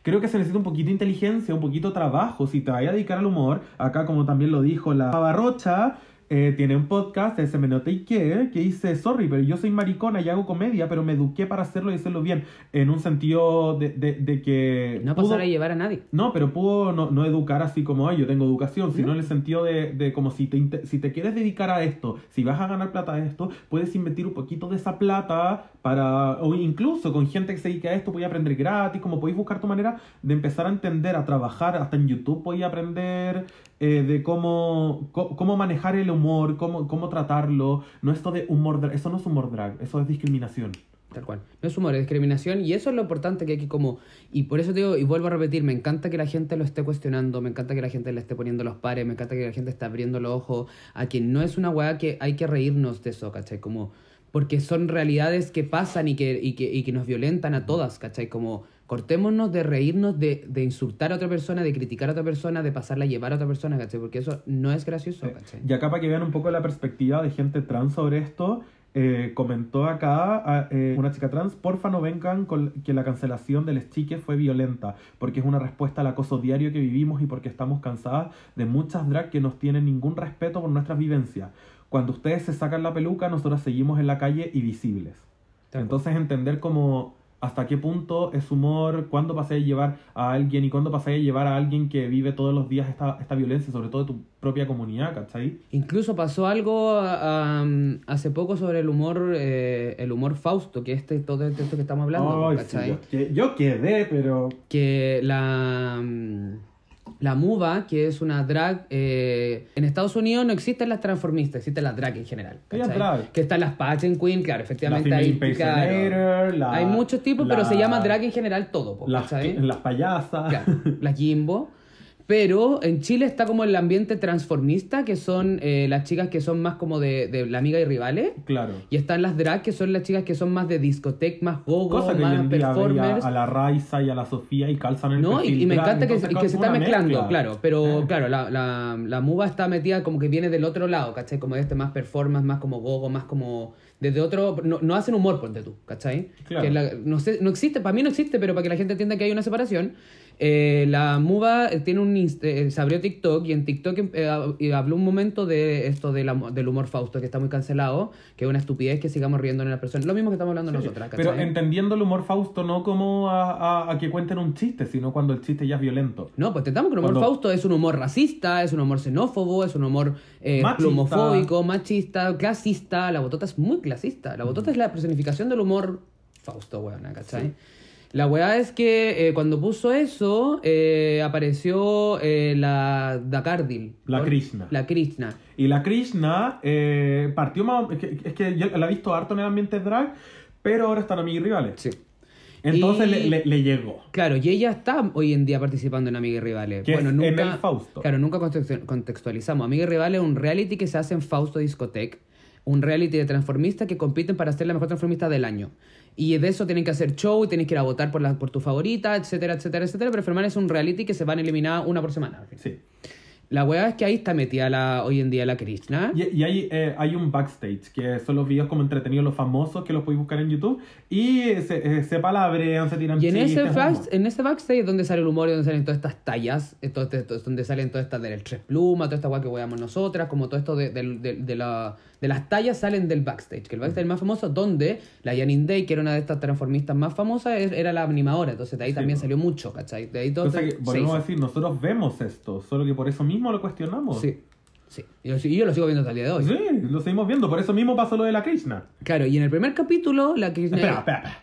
Creo que se necesita un poquito de inteligencia, un poquito de trabajo. Si te vayas a dedicar al humor, acá como también lo dijo la Barrocha, eh, tiene un podcast, ese me noté y qué, que dice, sorry, pero yo soy maricona y hago comedia, pero me eduqué para hacerlo y hacerlo bien. En un sentido de, de- de que... No pudo- pasar a llevar a nadie. no, pero puedo no, no educar así como "Ay, yo tengo educación, sino en el sentido de, de como si te, si te quieres dedicar a esto, si vas a ganar plata a esto, puedes invertir un poquito de esa plata para, o incluso con gente que se dedica a esto, puedes aprender gratis, como podéis buscar tu manera de empezar a entender, a trabajar, hasta en YouTube podéis aprender eh, de cómo, cómo manejar el humor, cómo, cómo tratarlo, no esto de humor drag, eso no es humor drag, eso es discriminación. Tal cual. No es humor, es discriminación y eso es lo importante que hay que como... Y por eso te digo, y vuelvo a repetir, me encanta que la gente lo esté cuestionando, me encanta que la gente le esté poniendo los pares, me encanta que la gente esté abriendo los ojos a que no es una weá que hay que reírnos de eso, ¿cachai? Como... Porque son realidades que pasan y que, y que, y que nos violentan a todas, ¿cachai? Como cortémonos de reírnos, de, de insultar a otra persona, de criticar a otra persona, de pasarla a llevar a otra persona, ¿cachai? Porque eso no es gracioso, ¿cachai? Y acá para que vean un poco la perspectiva de gente trans sobre esto, eh, comentó acá a, eh, una chica trans, porfa no vengan con que la cancelación de les chiques fue violenta, porque es una respuesta al acoso diario que vivimos y porque estamos cansadas de muchas drag que nos tienen ningún respeto por nuestras vivencias. Cuando ustedes se sacan la peluca, nosotros seguimos en la calle y visibles. Entonces entender como hasta qué punto es humor, cuándo pasé a llevar a alguien y cuándo pasé a llevar a alguien que vive todos los días esta, esta violencia, sobre todo de tu propia comunidad, ¿cachai? Incluso pasó algo um, hace poco sobre el humor, eh, el humor Fausto, que este todo esto que estamos hablando, Ay, ¿cachai? sí, yo, que- yo quedé, pero... Que la, la Muba, que es una drag, eh, en Estados Unidos no existen las transformistas, existen las drag en general. Que están las Pageant Queen, claro, efectivamente La hay, claro, la- hay muchos tipos, la- pero se llama drag en general todo, Las, las payasas. Claro, la Jimbo. Pero en Chile está como el ambiente transformista, que son eh, las chicas que son más como de, de la amiga y rivales. Claro. Y están las drag, que son las chicas que son más de discoteca, más gogo, hoy más performers. a la Raiza y a la Sofía y calzan el ¿No? Y, me drag, encanta que, que se está mezclando, mezcla. claro. Pero Eh. claro, la, la, la muva está metida como que viene del otro lado, ¿cachai? Como de este más performance, más como gogo, más como... Desde otro... No, no hacen humor, ponte tú, ¿cachai? Claro. Que la- no, sé, no existe, para mí no existe, pero para que la gente entienda que hay una separación. Eh, la muva eh, tiene un eh, se abrió TikTok y en TikTok eh, y habló un momento de esto de la- del humor Fausto que está muy cancelado que es una estupidez que sigamos riendo en la persona lo mismo que estamos hablando nosotras ¿cachai? Pero entendiendo el humor Fausto no como a, a- a que cuenten un chiste, sino cuando el chiste ya es violento. No, pues tentamos que el humor Cuando- Fausto es un humor racista, es un humor xenófobo, es un humor Machista. homofóbico, machista, clasista. La botota es muy clasista. La botota es la personificación del humor Fausto, weona, ¿cachai? Sí. La weá es que eh, cuando puso eso, eh, apareció eh, la Dakardil. La ¿no? Krishna. La Krishna. Y la Krishna eh, partió más... Es que, es que yo la he visto harto en el ambiente drag, pero ahora están amigos rivales. Sí. Entonces Y- le, le- le llegó. Claro, y ella está hoy en día participando en Amiga y Rivales. Que es en el Fausto. Claro, nunca contextu- contextualizamos. Amiga y Rivales es un reality que se hace en Fausto Discotec. Un reality de transformistas que compiten para ser la mejor transformista del año. Y de eso tienen que hacer show y tienes que ir a votar por, la, por tu favorita, etcétera, etcétera, etcétera. Pero Ferman es un reality que se van a eliminar una por semana. Sí. La weá es que ahí está metida la, hoy en día la Krishna. Y, y hay, eh, hay un backstage, que son los videos como entretenidos, los famosos, que los podéis buscar en YouTube. Y se, eh, se palabrean, se tiran Y en ese, chistes, back- humor. en ese backstage es donde sale el humor y donde salen todas estas tallas, eh, todo este- todo- es donde salen todas estas del tres plumas, toda esta guay que weamos nosotras, como todo esto de, del- de- de la- de las tallas salen del backstage, que el backstage más famoso donde la Janine Day, que era una de estas transformistas más famosas, era la animadora, entonces de ahí Sí, también salió mucho, ¿cachai? De ahí todo que, se volvemos a decir, nosotros vemos esto, solo que por eso mismo lo cuestionamos. Sí, sí. Y yo, yo lo sigo viendo hasta el día de hoy. Sí, lo seguimos viendo, por eso mismo pasó lo de la Krishna. Claro, y en el primer capítulo, la. Espera, espera, espera.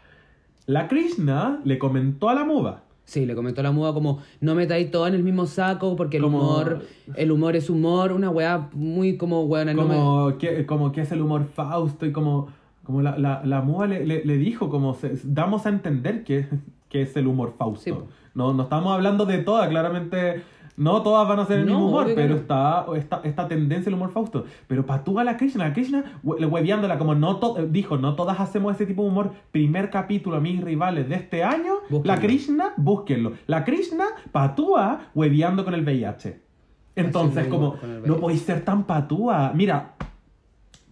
La Krishna le comentó a la muda. Sí, le comentó la muda como no metáis todo en el mismo saco porque el Como- humor, el humor es humor, una weá muy como no me- Como, que, como que es el humor Fausto y como, como la, la, la muda le, le, le dijo, como se- damos a entender que, que es el humor Fausto. Sí, no, no estamos hablando de todas, claramente no todas van a ser el No, mismo humor, pero no. está esta, esta tendencia el humor Fausto. Pero para tú a la Krishna, la Krishna hue- hueveándola como no to- dijo, no todas hacemos ese tipo de humor. Primer capítulo, a mis rivales de este año, la. Krishna, búsquenlo. La Krishna patúa hueveando con el VIH. Entonces, como, no podéis ser tan patúa. Mira,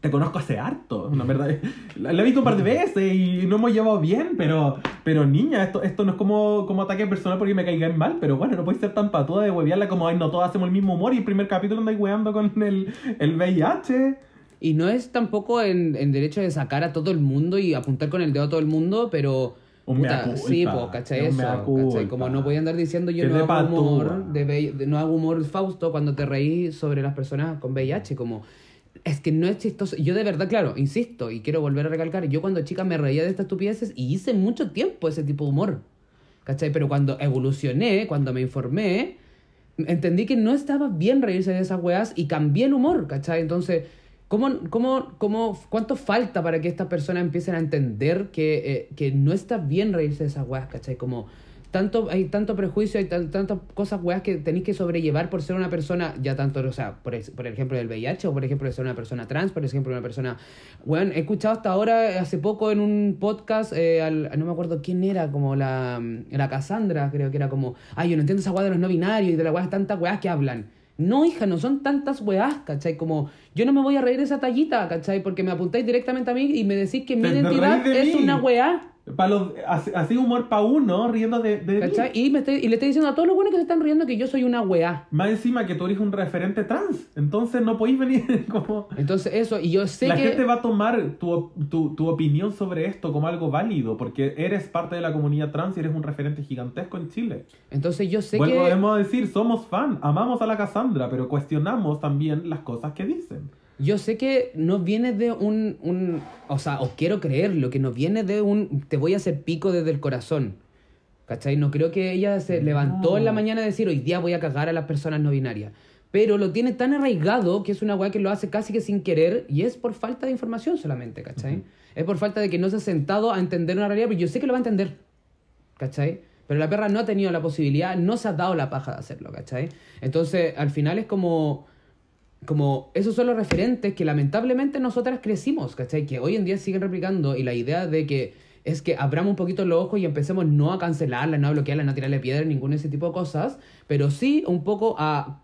te conozco hace harto, ¿no? ¿verdad? La, la he visto un par de veces y no hemos llevado bien, pero, pero niña, esto, esto no es como, como ataque personal porque me caigan mal, pero bueno, no podéis ser tan patúa de huevearla como, ay, no todos hacemos el mismo humor y el primer capítulo andáis hueando con el, el VIH. Y no es tampoco en, en derecho de sacar a todo el mundo y apuntar con el dedo a todo el mundo, pero... Un puta, culpa, sí, pues, ¿cachai? un Eso, ¿cachai? Como no voy a andar diciendo yo no hago humor, de de- no hago humor Fausto cuando te reí sobre las personas con VIH, como... Es que no es chistoso. Yo de verdad, claro, insisto, y quiero volver a recalcar, yo cuando chica me reía de estas estupideces y hice mucho tiempo ese tipo de humor. ¿Cachai? Pero cuando evolucioné, cuando me informé, entendí que no estaba bien reírse de esas weas y cambié el humor, ¿cachai? Entonces, ¿cómo, cómo, cómo, ¿cuánto falta para que estas personas empiecen a entender que, eh, que no está bien reírse de esas weas, ¿cachai? Como tanto, hay tanto prejuicio, hay tan- tantas cosas weas que tenéis que sobrellevar por ser una persona, ya tanto, o sea, por, por ejemplo del VIH o por ejemplo de ser una persona trans, por ejemplo una persona... Weón, he escuchado hasta ahora, hace poco en un podcast, eh, al- no me acuerdo quién era, como la, la Cassandra, creo que era como, ay, yo no entiendo esa wea de los no binarios y de las weas, tantas weas que hablan. No, hija, no son tantas weas, ¿cachai? Como, yo no me voy a reír de esa tallita, ¿cachai? Porque me apuntáis directamente a mí y me decís que mi identidad es una wea. Pa' los, así, así humor para uno, riendo de, de mí. Y, me estoy- y le estoy diciendo a todos los buenos que se están riendo que yo soy una weá. Más encima que tú eres un referente trans, entonces no podéis venir como... Entonces, eso, y yo sé la que. gente va a tomar tu, tu, tu opinión sobre esto como algo válido, porque eres parte de la comunidad trans y eres un referente gigantesco en Chile. Entonces, yo sé Vuelvo que. a decir, somos fan, amamos a la Cassandra, pero cuestionamos también las cosas que dicen. Yo sé que no viene de un, un. O sea, o quiero creerlo, que no viene de un. Te voy a hacer pico desde el corazón. ¿Cachai? No creo que ella se levantó en la mañana a decir hoy día voy a cagar a las personas no binarias. Pero lo tiene tan arraigado que es una weá que lo hace casi que sin querer y es por falta de información solamente, ¿cachai? Es por falta de que no se ha sentado a entender una realidad, pero yo sé que lo va a entender. ¿Cachai? Pero la perra no ha tenido la posibilidad, no se ha dado la paja de hacerlo, ¿cachai? Entonces, al final es como como esos son los referentes que lamentablemente nosotras crecimos, ¿cachai? Que hoy en día siguen replicando y la idea de que es que abramos un poquito los ojos y empecemos no a cancelarla, no a bloquearla, no a tirarle piedra, ningún de ese tipo de cosas, pero sí un poco a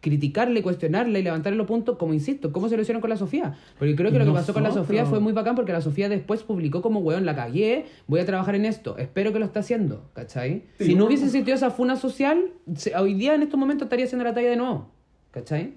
criticarle, cuestionarle y levantarle los puntos, como insisto, cómo se lo hicieron con la Sofía. Porque creo que lo que pasó con la Sofía fue muy bacán porque la Sofía después publicó como, weón, la cagué, voy a trabajar en esto, espero que lo esté haciendo, ¿cachai? si no hubiese existido esa funa social, hoy día en estos momentos estaría haciendo la talla de nuevo, ¿cachai?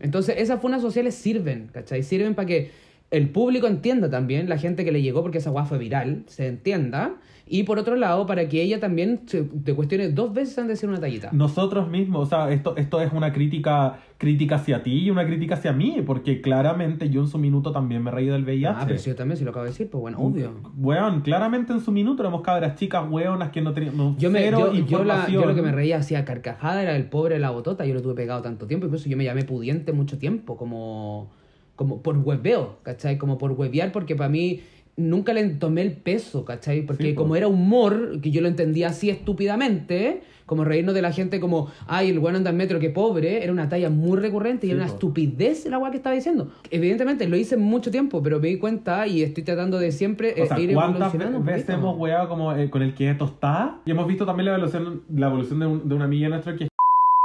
Entonces esas funas sociales sirven, ¿cachai? Sirven para que el público entienda también, la gente que le llegó porque esa guapa fue viral, se entienda. Y por otro lado, para que ella también te cuestione dos veces antes de decir una tallita. Nosotros mismos, o sea, esto, esto es una crítica crítica hacia ti y una crítica hacia mí, porque claramente yo en su minuto también me reí del VIH. Ah, pero si yo también, si lo acabo de decir, pues bueno, obvio. Weón, claramente en su minuto éramos cabras chicas, weonas que no teníamos yo me, yo, yo, yo, lo que me reía hacía carcajada era el pobre de la botota, yo lo tuve pegado tanto tiempo, incluso yo me llamé pudiente mucho tiempo, como como por webeo, ¿cachai? Como por webear, porque para mí nunca le tomé el peso, ¿cachai? Porque como era humor, que yo lo entendía así estúpidamente, como reírnos de la gente como, ay, el bueno anda en metro, qué pobre, era una talla muy recurrente y era una estupidez la weá que estaba diciendo. Evidentemente lo hice mucho tiempo, pero me di cuenta y estoy tratando de siempre o sea, ¿cuántas veces hemos weado como eh, con el que tostada? Y hemos visto también la evolución, la evolución de, de una amiga nuestra que es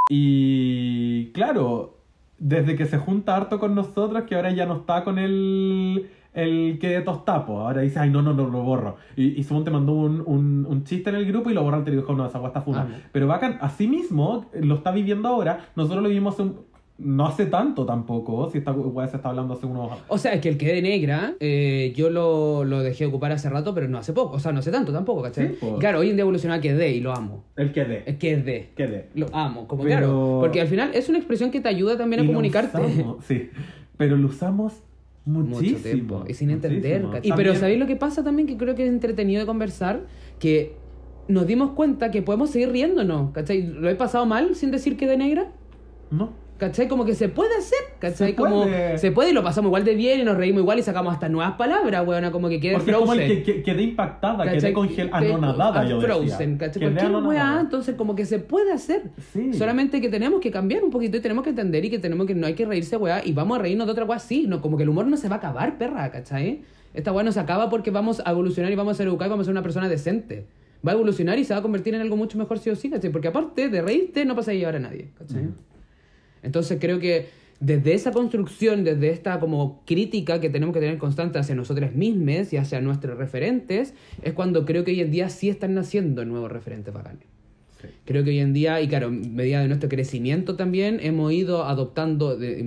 y claro, desde que se junta harto con nosotros, que ahora ya no está con el, el que tostapo. Ahora dice, ay, no, no, no, lo borro. Y, y te mandó un, un, un, chiste en el grupo y lo borra te dijo, no, esa agua está funa. Ah, Pero bacán, así mismo, lo está viviendo ahora. Nosotros lo vivimos un, no hace tanto tampoco, si esta weá se está hablando hace unos... O sea, es que el que de negra, eh, yo lo, lo, dejé ocupar hace rato, pero no hace poco. O sea, no hace tanto tampoco, ¿cachai? Claro, hoy en día evoluciona que de y lo amo. El que de. El que de. Que de. Lo amo, como claro. Porque al final es una expresión que te ayuda también a comunicarte. sí, pero lo usamos muchísimo. Mucho tiempo. Y sin entender. Y pero ¿sabéis lo que pasa también? Que creo que es entretenido de conversar, que nos dimos cuenta que podemos seguir riéndonos, ¿cachai? ¿Lo he pasado mal sin decir que de negra? No. ¿Cachai? Como que se puede hacer, ¿cachai? Se como puede. se puede y lo pasamos igual de bien y nos reímos igual y sacamos hasta nuevas palabras, weona, como que quede Porque frozen. Como que, quedé impactada, quedé congelada, anonadada, yo frozen, ¿cachai? Cualquier weá, entonces como que se puede hacer. Sí. Solamente que tenemos que cambiar un poquito y tenemos que entender y que tenemos que no hay que reírse, weá, y vamos a reírnos de otra weá, sí, no, como que el humor no se va a acabar, perra, ¿cachai? Esta weá no se acaba porque vamos a evolucionar y vamos a ser educados y vamos a ser una persona decente. Va a evolucionar y se va a convertir en algo mucho mejor sí o sí, ¿cachai? Porque aparte de reírte no pasa a llevar a nadie, ¿cachai? Entonces creo que desde esa construcción, desde esta como crítica que tenemos que tener constante hacia nosotros mismos y hacia nuestros referentes, es cuando creo que hoy en día sí están naciendo nuevos referentes bacanes. Creo que hoy en día, y claro, medida de nuestro crecimiento también, hemos ido adoptando de,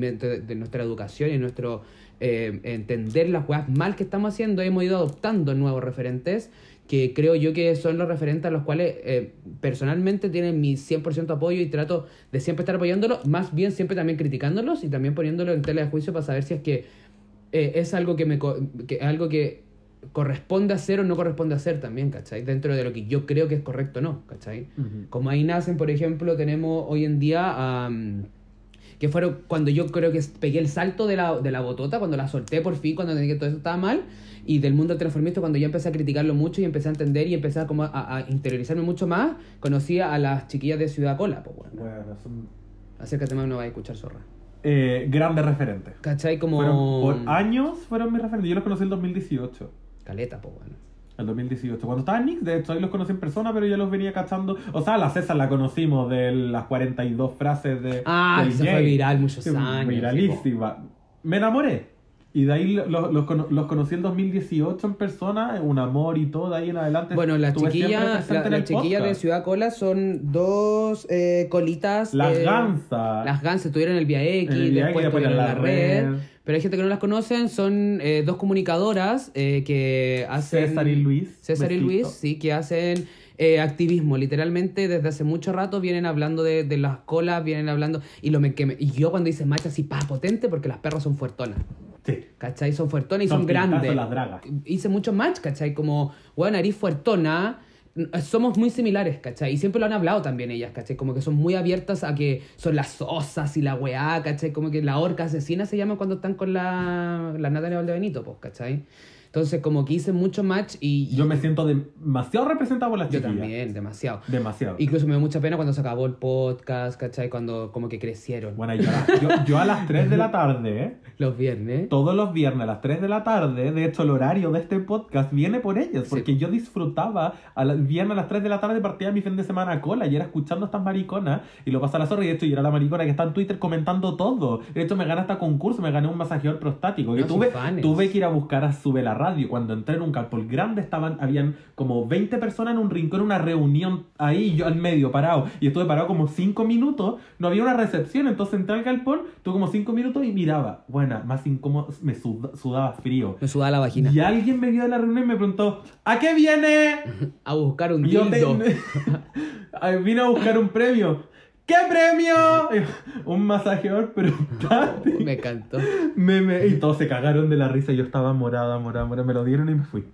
nuestra educación y nuestro eh, entender las cosas mal que estamos haciendo, hemos ido adoptando nuevos referentes que creo yo que son los referentes a los cuales eh, personalmente tienen mi 100% apoyo y trato de siempre estar apoyándolos, más bien siempre también criticándolos y también poniéndolo en tela de juicio para saber si es que eh, es algo que, me, que, algo que corresponde hacer o no corresponde hacer también, ¿cachai? Dentro de lo que yo creo que es correcto o no, ¿cachai? Como ahí nacen, por ejemplo, tenemos hoy en día... que fueron cuando yo creo que pegué el salto de la, de la botota, cuando la solté por fin, cuando entendí que todo eso estaba mal, y del mundo transformista cuando yo empecé a criticarlo mucho y empecé a entender y empecé a, como a, interiorizarme mucho más, conocí a las chiquillas de Ciudad Cola, pues bueno. bueno son... Acércate más, no vas a escuchar zorra. Eh, grandes referentes. ¿Cachai? Como... por años fueron mis referentes. Yo los conocí en el 2018. Caleta, pues bueno. El 2018. Cuando estaba en Nix, de hecho, ahí los conocí en persona, pero ya los venía cachando. O sea, la César la conocimos de las 42 frases de. Ah, eso fue viral muchos años. Viralísima. Me enamoré. Y de ahí los, los, conocí en 2018 en persona, un amor y todo, de ahí en adelante. Bueno, las chiquillas la, chiquilla de Ciudad Cola son dos eh, colitas. Las eh, gansas. Las gansas estuvieron en el Via X, después, en la, red. Pero hay gente que no las conocen, son eh, dos comunicadoras que hacen... César y Luis. César y Luis, sí, que hacen... activismo. Literalmente desde hace mucho rato vienen hablando de, de las colas, vienen hablando. Y, lo me, que y yo cuando hice match así, pa, potente, porque las perras son fuertonas. Sí. ¿Cachai? Son fuertonas y son, grandes. Las dragas. Hice mucho match, ¿cachai? Como, bueno, nariz fuertona. Somos muy similares, ¿cachai? Y siempre lo han hablado también ellas, ¿cachai? Como que son muy abiertas a que son las osas y la weá, ¿cachai? Como que la orca asesina se llama cuando están con la, la Natalia Valdebenito, pues, ¿cachai? Entonces, como que hice mucho match y. y Yo me siento demasiado representado por las yo chiquillas. también, demasiado. Demasiado. Incluso me dio mucha pena cuando se acabó el podcast, ¿cachai? Cuando como que crecieron. Bueno, yo, a las- yo, yo a las 3 de la tarde, ¿eh? Los viernes. todos los viernes a las 3 de la tarde, de hecho el horario de este podcast viene por ellas, Sí. porque yo disfrutaba al viernes a las 3 de la tarde partía mi fin de semana a cola y era escuchando a estas mariconas y lo pasaba a la zorra y de hecho yo era la maricona que está en Twitter comentando todo. De hecho me gané hasta concurso, me gané un masajeador prostático. No, tuve, tuve que ir a buscar a Sube la Radio. Cuando entré en un carpol grande estaban, habían como 20 personas en un rincón, una reunión ahí, yo al medio parado. Y estuve parado como 5 minutos, no había una recepción, entonces entré al galpón, tuve como 5 minutos y miraba. Bueno, más incómodo, me sud- sudaba frío. Me sudaba la vagina. Y alguien me vio de la reunión y me preguntó, ¿a qué viene? A buscar un Y yo te- dildo. Ay, vine a buscar un premio. ¿Qué premio? un masajeador, pero Me encantó. me, me- y todos se cagaron de la risa. Yo estaba morada, morada, morada. Me lo dieron y me fui.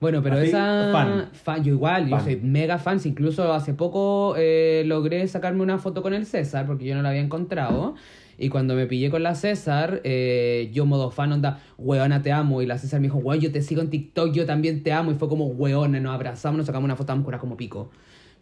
Bueno, pero Así, esa... fan. Yo igual, yo Fan. soy mega fan. Incluso hace poco eh, logré sacarme una foto con el César, porque yo no la había encontrado. Y cuando me pillé con la César, eh, yo modo fan, onda, weona, te amo. Y la César me dijo, weón, yo te sigo en TikTok, yo también te amo. Y fue como, weona, nos abrazamos, nos sacamos una foto, curadas como pico.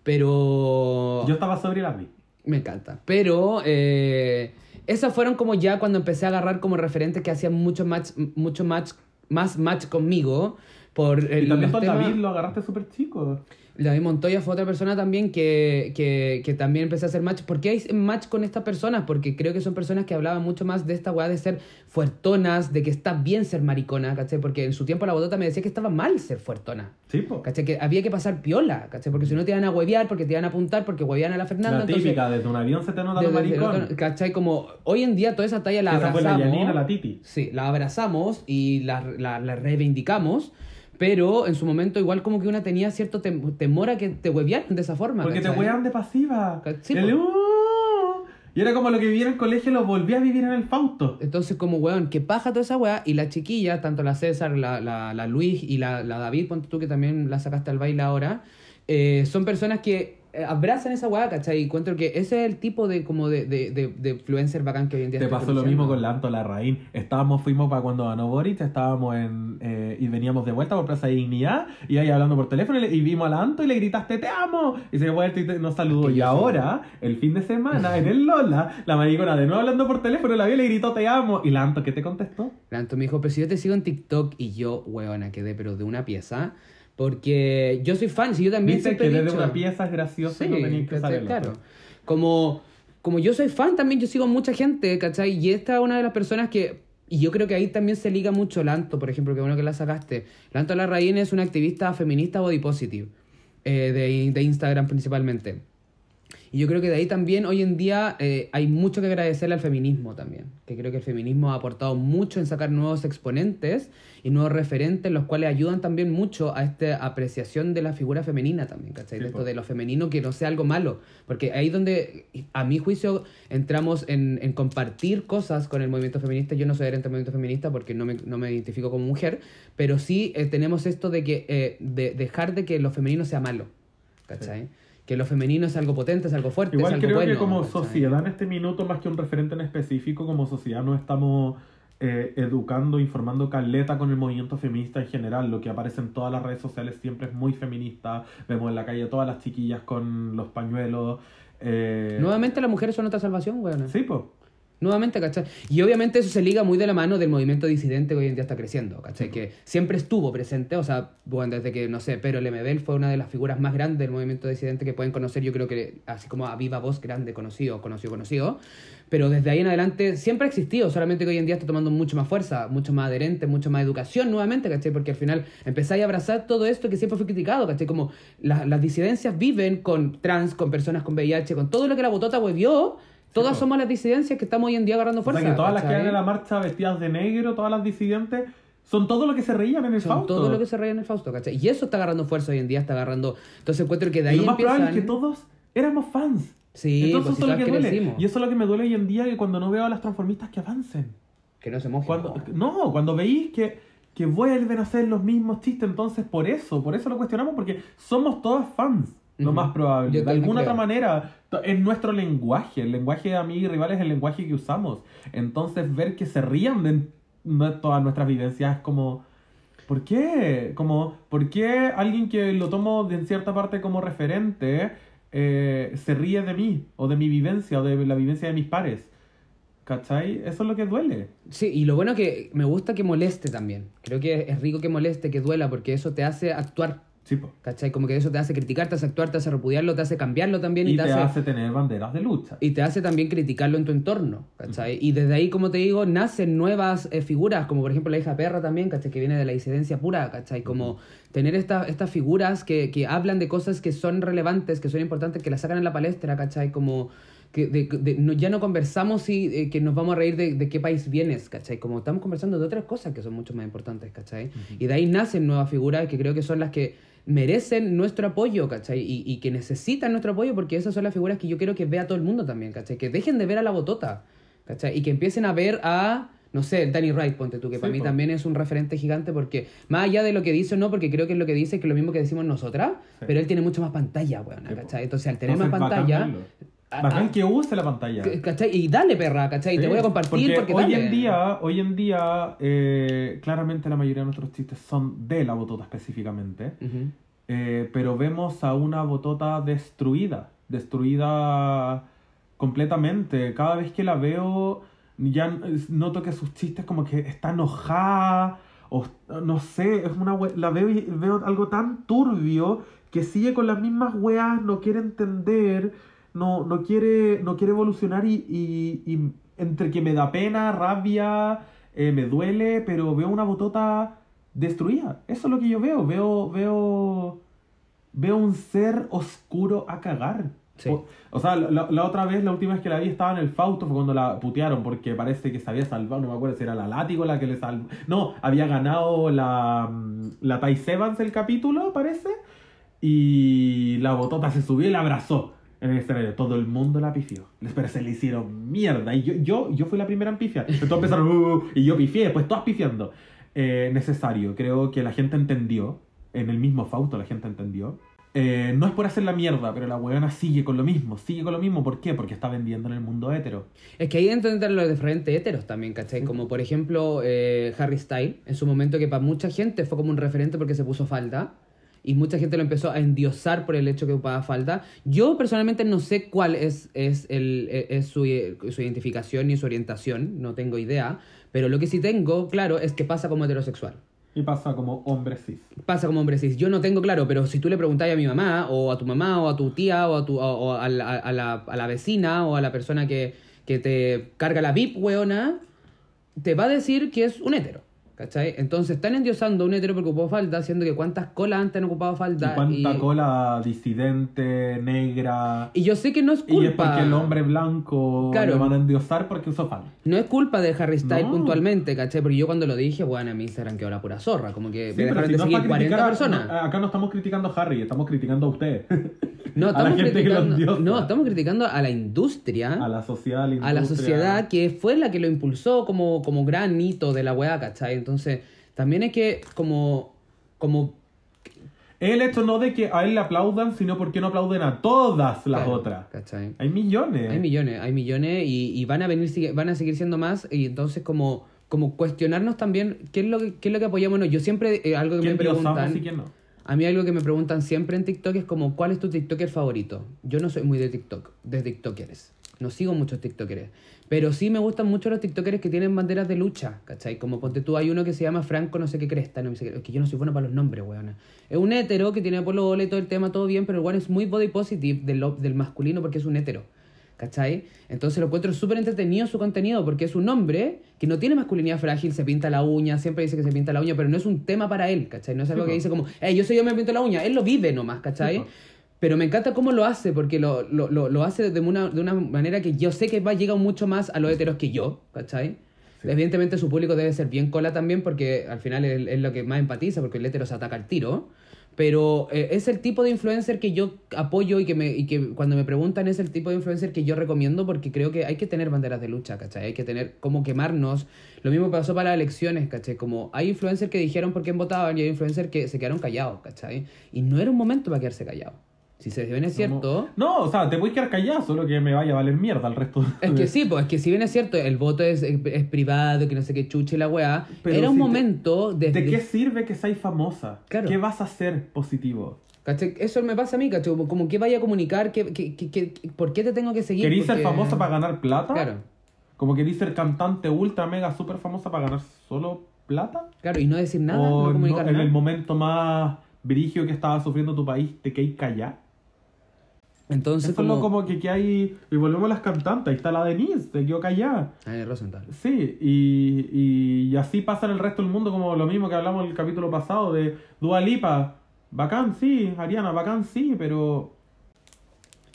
Pero... Yo estaba sobre la vi. Me encanta. Pero eh, esas fueron como ya cuando empecé a agarrar como referentes que hacían mucho match, mucho match, más match conmigo. Por el, Y también con David lo agarraste súper chico. David Montoya fue otra persona también que, que, que también empecé a hacer match. ¿Por qué hay match con estas personas? Porque creo que son personas que hablaban mucho más de esta weá de ser fuertonas, de que está bien ser maricona, ¿cachai? Porque en su tiempo la botota me decía que estaba mal ser fuertona. Sí, po. ¿Cachai? Que había que pasar piola, ¿cachai? Porque si no te iban a huevear, porque te iban a apuntar, porque huevean a la Fernanda. La entonces- típica, desde un avión se te nota desde- maricón. ¿Cachai? Como hoy en día toda esa talla la Esa fue abrazamos. la Yanina, la Titi. Sí, la abrazamos y la, la, la reivindicamos. Pero en su momento igual como que una tenía cierto tem- temor a que te huevearan de esa forma. Porque te wean de pasiva. Sí, El. "Uh". Y era como lo que vivía en el colegio, lo volví a vivir en el Fausto. Entonces como, weón, que paja toda esa weá. Y la chiquilla, tanto la César, la, la, la Luis y la, la David, ponte tú que también la sacaste al baile ahora, eh, son personas que abrazan esa weá, ¿cachai? Y encuentro que ese es el tipo de como de, de, de, de influencer bacán que hoy en día Te está pasó lo mismo con la Anto Larraín. Estábamos, fuimos para cuando ganó Boric, estábamos en. eh, y veníamos de vuelta por Plaza de Dignidad, y ahí hablando por teléfono, y, vimos a la Anto y le gritaste, ¡Te amo! Y se vuelta y te- nos saludó. Y ahora, el fin de semana, en el Lola, la maricona de nuevo hablando por teléfono, la vio y le gritó, ¡Te amo! Y la Anto, ¿qué te contestó? Lanto me dijo, pero si yo te sigo en TikTok y yo, weona, quedé pero de una pieza. Porque yo soy fan, si yo también Viste siempre que he desde dicho- una pieza es gracioso Sí, no tenías que el claro. Como, como yo soy fan también, yo sigo a mucha gente, ¿cachai? Y esta es una de las personas que... Y yo creo que ahí también se liga mucho Lanto, por ejemplo, que bueno que la sacaste. Lanto Larraín es una activista feminista body positive, eh, de, de Instagram principalmente. Y yo creo que de ahí también hoy en día eh, hay mucho que agradecerle al feminismo también. Que creo que el feminismo ha aportado mucho en sacar nuevos exponentes y nuevos referentes, los cuales ayudan también mucho a esta apreciación de la figura femenina también, ¿cachai? Sí, de esto de lo femenino que no sea algo malo. Porque ahí donde, a mi juicio, entramos en, en compartir cosas con el movimiento feminista. Yo no soy adherente al movimiento feminista porque no me, no me identifico como mujer, pero sí eh, tenemos esto de que eh, de dejar de que lo femenino sea malo, ¿cachai? Que lo femenino es algo potente, es algo fuerte, es Igual algo creo bueno. que como sociedad en este minuto, más que un referente en específico, como sociedad no estamos eh, educando, informando caleta con el movimiento feminista en general. Lo que aparece en todas las redes sociales siempre es muy feminista. Vemos en la calle todas las chiquillas con los pañuelos. eh, Nuevamente las mujeres son otra salvación, weón. Sí, pues. Nuevamente, ¿cachai? Y obviamente eso se liga muy de la mano del movimiento disidente que hoy en día está creciendo, ¿cachai? Que siempre estuvo presente, o sea, bueno, desde que, no sé, pero Lemebel fue una de las figuras más grandes del movimiento disidente que pueden conocer, yo creo que así como a viva voz grande, conocido, conocido, conocido, pero desde ahí en adelante siempre ha existido, solamente que hoy en día está tomando mucho más fuerza, mucho más adherente, mucho más educación nuevamente, ¿cachai? Porque al final empezáis a abrazar todo esto que siempre fue criticado, ¿cachai? Como la- las disidencias viven con trans, con personas con VIH, con todo lo que la botota huevió, todas somos las disidencias que estamos hoy en día agarrando O sea fuerza. que todas las que van en la marcha vestidas de negro, todas las disidentes, son todo lo que se reían en el Son Fausto. todo lo que se reía en el Fausto, ¿cachai? Y eso está agarrando fuerza hoy en día, está agarrando... Entonces encuentro que de Y ahí lo más empiezan... probable es que todos éramos fans. Sí, Entonces pues si eso es lo que duele. crecimos. Y eso es lo que me duele hoy en día, que cuando no veo a las transformistas que avancen. Que no se mojen. Cuando, no, cuando veis que, que vuelven a hacer los mismos chistes, entonces por eso, por eso lo cuestionamos, porque somos todas fans, lo más probable. Yo de alguna creo. otra manera, es nuestro lenguaje, el lenguaje de amigos y rivales es el lenguaje que usamos. Entonces ver que se rían de todas nuestras vivencias es como... ¿Por qué? Como, ¿Por qué alguien que lo tomo de en cierta parte como referente eh, se ríe de mí, o de mi vivencia, o de la vivencia de mis pares? ¿Cachai? Eso es lo que duele. Sí, y lo bueno que me gusta que moleste también. Creo que es rico que moleste, que duela, porque eso te hace actuar. Sí, po. ¿Cachai? Como que eso te hace criticar, te hace actuar, te hace repudiarlo, te hace cambiarlo también y, Y te hace tener banderas de lucha. y te hace también criticarlo en tu entorno, ¿cachai? Y desde ahí, como te digo, nacen nuevas eh, figuras, como por ejemplo la hija perra también, ¿cachai? Que viene de la disidencia pura, ¿cachai? Como tener esta- estas figuras que, que hablan de cosas que son relevantes, que son importantes, que las sacan en la palestra, ¿cachai? Como que de- de- no- ya no conversamos y eh, que nos vamos a reír de, de qué país vienes, ¿cachai? Como estamos conversando de otras cosas que son mucho más importantes, ¿cachai? Y de ahí nacen nuevas figuras que creo que son las que merecen nuestro apoyo, ¿cachai? Y, y que necesitan nuestro apoyo porque esas son las figuras que yo quiero que vea todo el mundo también, ¿cachai? Que dejen de ver a la botota, ¿cachai? Y que empiecen a ver a, no sé, Danny Wright, ponte tú, que Sí, para mí po. también es un referente gigante porque, más allá de lo que dice o no, porque creo que es lo que dice, que es lo mismo que decimos nosotras, Sí. pero él tiene mucho más pantalla, weón. ¿cachai? Entonces, al tener Entonces, más pantalla... verlo. a- Bacán a- que use la pantalla. ¿Cachai? Y dale, perra, ¿cachai? Te Sí, voy a compartir porque, hoy dale. en día, hoy en día, eh, claramente la mayoría de nuestros chistes son de la botota específicamente. Eh, pero vemos a una botota destruida, destruida completamente. Cada vez que la veo, ya noto que sus chistes como que está enojada, o no sé, es una la veo y veo algo tan turbio que sigue con las mismas weas, no quiere entender, no, no, quiere, no quiere evolucionar y, y- y entre que me da pena, rabia, eh, me duele, pero veo una botota destruida. Eso es lo que yo veo. Veo, veo, veo un ser oscuro a cagar. Sí. O, o sea, la, la otra vez, la última vez que la vi estaba en el Fausto, fue cuando la putearon, porque parece que se había salvado, no me acuerdo si era la látigo la que le salvó. No, había ganado la, mm, la Thais Evans el capítulo, parece, y la botota se subió y la abrazó en el escenario. Todo el mundo la pifió. Pero se le hicieron mierda. Y yo, yo, yo fui la primera en pifiar. Entonces empezaron, "Uh", y yo pifié, después todas pifiando. Eh, necesario. Creo que la gente entendió. En el mismo Fausto la gente entendió. Eh, no es por hacer la mierda, pero la weona sigue con lo mismo. Sigue con lo mismo. ¿Por qué? Porque está vendiendo en el mundo hetero. Es que ahí entender los diferentes héteros también, ¿cachai? Como por ejemplo eh, Harry Styles, en su momento que para mucha gente fue como un referente porque se puso falda. Y mucha gente lo empezó a endiosar por el hecho que ocupaba falda. Yo personalmente no sé cuál es, es, el, es su, su identificación ni su orientación, no tengo idea. Pero lo que sí tengo claro es que pasa como heterosexual. Y pasa como hombre cis. Pasa como hombre cis. Yo no tengo claro, pero si tú le preguntas a mi mamá, o a tu mamá, o a tu tía, o a, tu, o, o a, la, a, la, a la vecina, o a la persona que, que te carga la VIP, weona, te va a decir que es un hetero. ¿Cachai? Entonces están endiosando a un hetero porque ocupó falda, haciendo que cuántas colas antes han ocupado falda. y cuánta y- cola disidente, negra. y yo sé que no es Y es culpa. porque el hombre blanco Claro. lo van a endiosar porque usó falda. No es culpa de Harry Styles No. puntualmente, ¿cachai? Porque yo cuando lo dije, bueno, a mi Instagram quedó la pura zorra. Como que Sí, me dejaron si de no seguir para 40 criticar a- personas. no, acá no estamos criticando a Harry, estamos criticando a usted. No, a la estamos gente que lo criticando, endiosa. no, estamos criticando a la industria. a la sociedad, a la, a la industria. sociedad que fue la que lo impulsó como, como gran hito de la weá, ¿cachai? Entonces, también es que como, como El hecho no de que a él le aplaudan, sino porque no aplauden a todas las claro, otras. ¿cachai? Hay millones. Hay millones, hay millones y, y van a venir, van a seguir siendo más y entonces como, como cuestionarnos también qué es lo que, qué es lo que apoyamos. No, yo siempre, eh, algo que me ¿Quién preguntan... y quién no? A mí algo que me preguntan siempre en TikTok es como, ¿cuál es tu TikToker favorito? Yo no soy muy de TikTok, de TikTokers. No sigo muchos TikTokers. Pero sí me gustan mucho los TikTokers que tienen banderas de lucha, ¿cachai? Como ponte tú, hay uno que se llama Franco no sé qué cresta, no sé qué, es que yo no soy bueno para los nombres, weona. Es un hétero que tiene polo y todo el tema, todo bien, pero el weón es muy body positive del, del masculino porque es un hétero. ¿Cachai? Entonces lo encuentro súper entretenido su contenido porque es un hombre que no tiene masculinidad frágil, se pinta la uña, siempre dice que se pinta la uña, pero no es un tema para él, ¿cachai? No es algo que dice como, hey, yo soy yo me pinto la uña, él lo vive nomás, ¿cachai? Pero me encanta cómo lo hace porque lo, lo, lo, lo hace de una, de una manera que yo sé que va llega mucho más a los heteros que yo, ¿cachai? Sí. Evidentemente su público debe ser bien cola también porque al final es, es lo que más empatiza porque el hetero se ataca al tiro. Pero eh, es el tipo de influencer que yo apoyo y que, me, y que cuando me preguntan es el tipo de influencer que yo recomiendo porque creo que hay que tener banderas de lucha, ¿cachai? Hay que tener cómo quemarnos. Lo mismo pasó para las elecciones, ¿cachai? Como hay influencers que dijeron por quién votaban y hay influencers que se quedaron callados, ¿cachai? Y no era un momento para quedarse callado. Si se bien es cierto. No, o sea, te a quedar callado, solo que me vaya a valer mierda el resto. Es que sí, pues es que si bien es cierto, el voto es, es, es privado, que no sé qué chuche la weá, Pero era un si momento de... ¿De de- qué sirve que seáis famosa? Claro. ¿Qué vas a hacer positivo? ¿cachai? Eso me pasa a mí, ¿cachai? Como, que vaya a comunicar, que, que, que- que- ¿por qué te tengo que seguir? ¿Querís ser Porque- famosa para ganar plata? Claro, ¿Como querís ser cantante ultra mega super famosa para ganar solo plata? claro, y no decir nada, ¿O no no- comunicar en nada. el momento más brigio que estaba sufriendo tu país te quedáis callada? Entonces, es lo como que, que hay... Y volvemos a las cantantes. Ahí está la Denise, se quedó callada. Ay, Rosenthal. Sí, y, y, y así pasa en el resto del mundo, como lo mismo que hablamos en el capítulo pasado de Dua Lipa. Bacán, sí, Ariana, bacán, sí, pero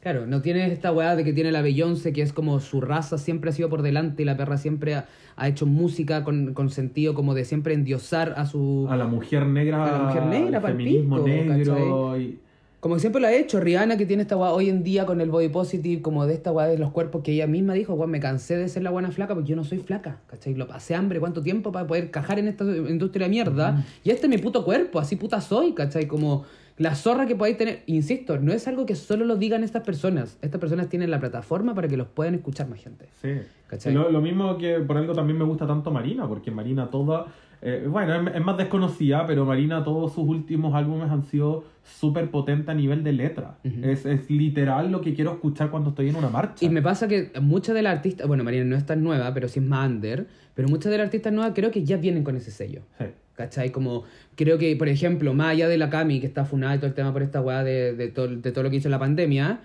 Claro, no tienes esta weá de que tiene la Beyoncé, que es como su raza siempre ha sido por delante y la perra siempre ha, ha hecho música con, con sentido como de siempre endiosar a su... a la mujer negra, A la mujer negra, pa'l feminismo pico, negro. Y, Como siempre lo ha hecho, Rihanna que tiene esta weá hoy en día con el body positive, como de esta weá de los cuerpos que ella misma dijo, weón, me cansé de ser la buena flaca porque yo no soy flaca, ¿cachai? Lo pasé hambre, ¿cuánto tiempo para poder cajar en esta industria de mierda? Y este es mi puto cuerpo, así puta soy, ¿cachai? Como la zorra que podáis tener, insisto, no es algo que solo lo digan estas personas, estas personas tienen la plataforma para que los puedan escuchar más gente. sí. ¿Cachai? Lo, lo mismo que por algo también me gusta tanto Marina, porque Marina toda... eh, bueno, es, es más desconocida, pero Marina todos sus últimos álbumes han sido súper potentes a nivel de letra. Ujú. es, es literal lo que quiero escuchar cuando estoy en una marcha. Y me pasa que muchas de las artistas, bueno, Marina no es tan nueva, pero sí es más under, pero muchas de las artistas nuevas creo que ya vienen con ese sello. Sí. ¿Cachai? Como, creo que, por ejemplo, más allá de la Cami, que está funada y todo el tema por esta weá de, de, todo, de todo lo que hizo la pandemia,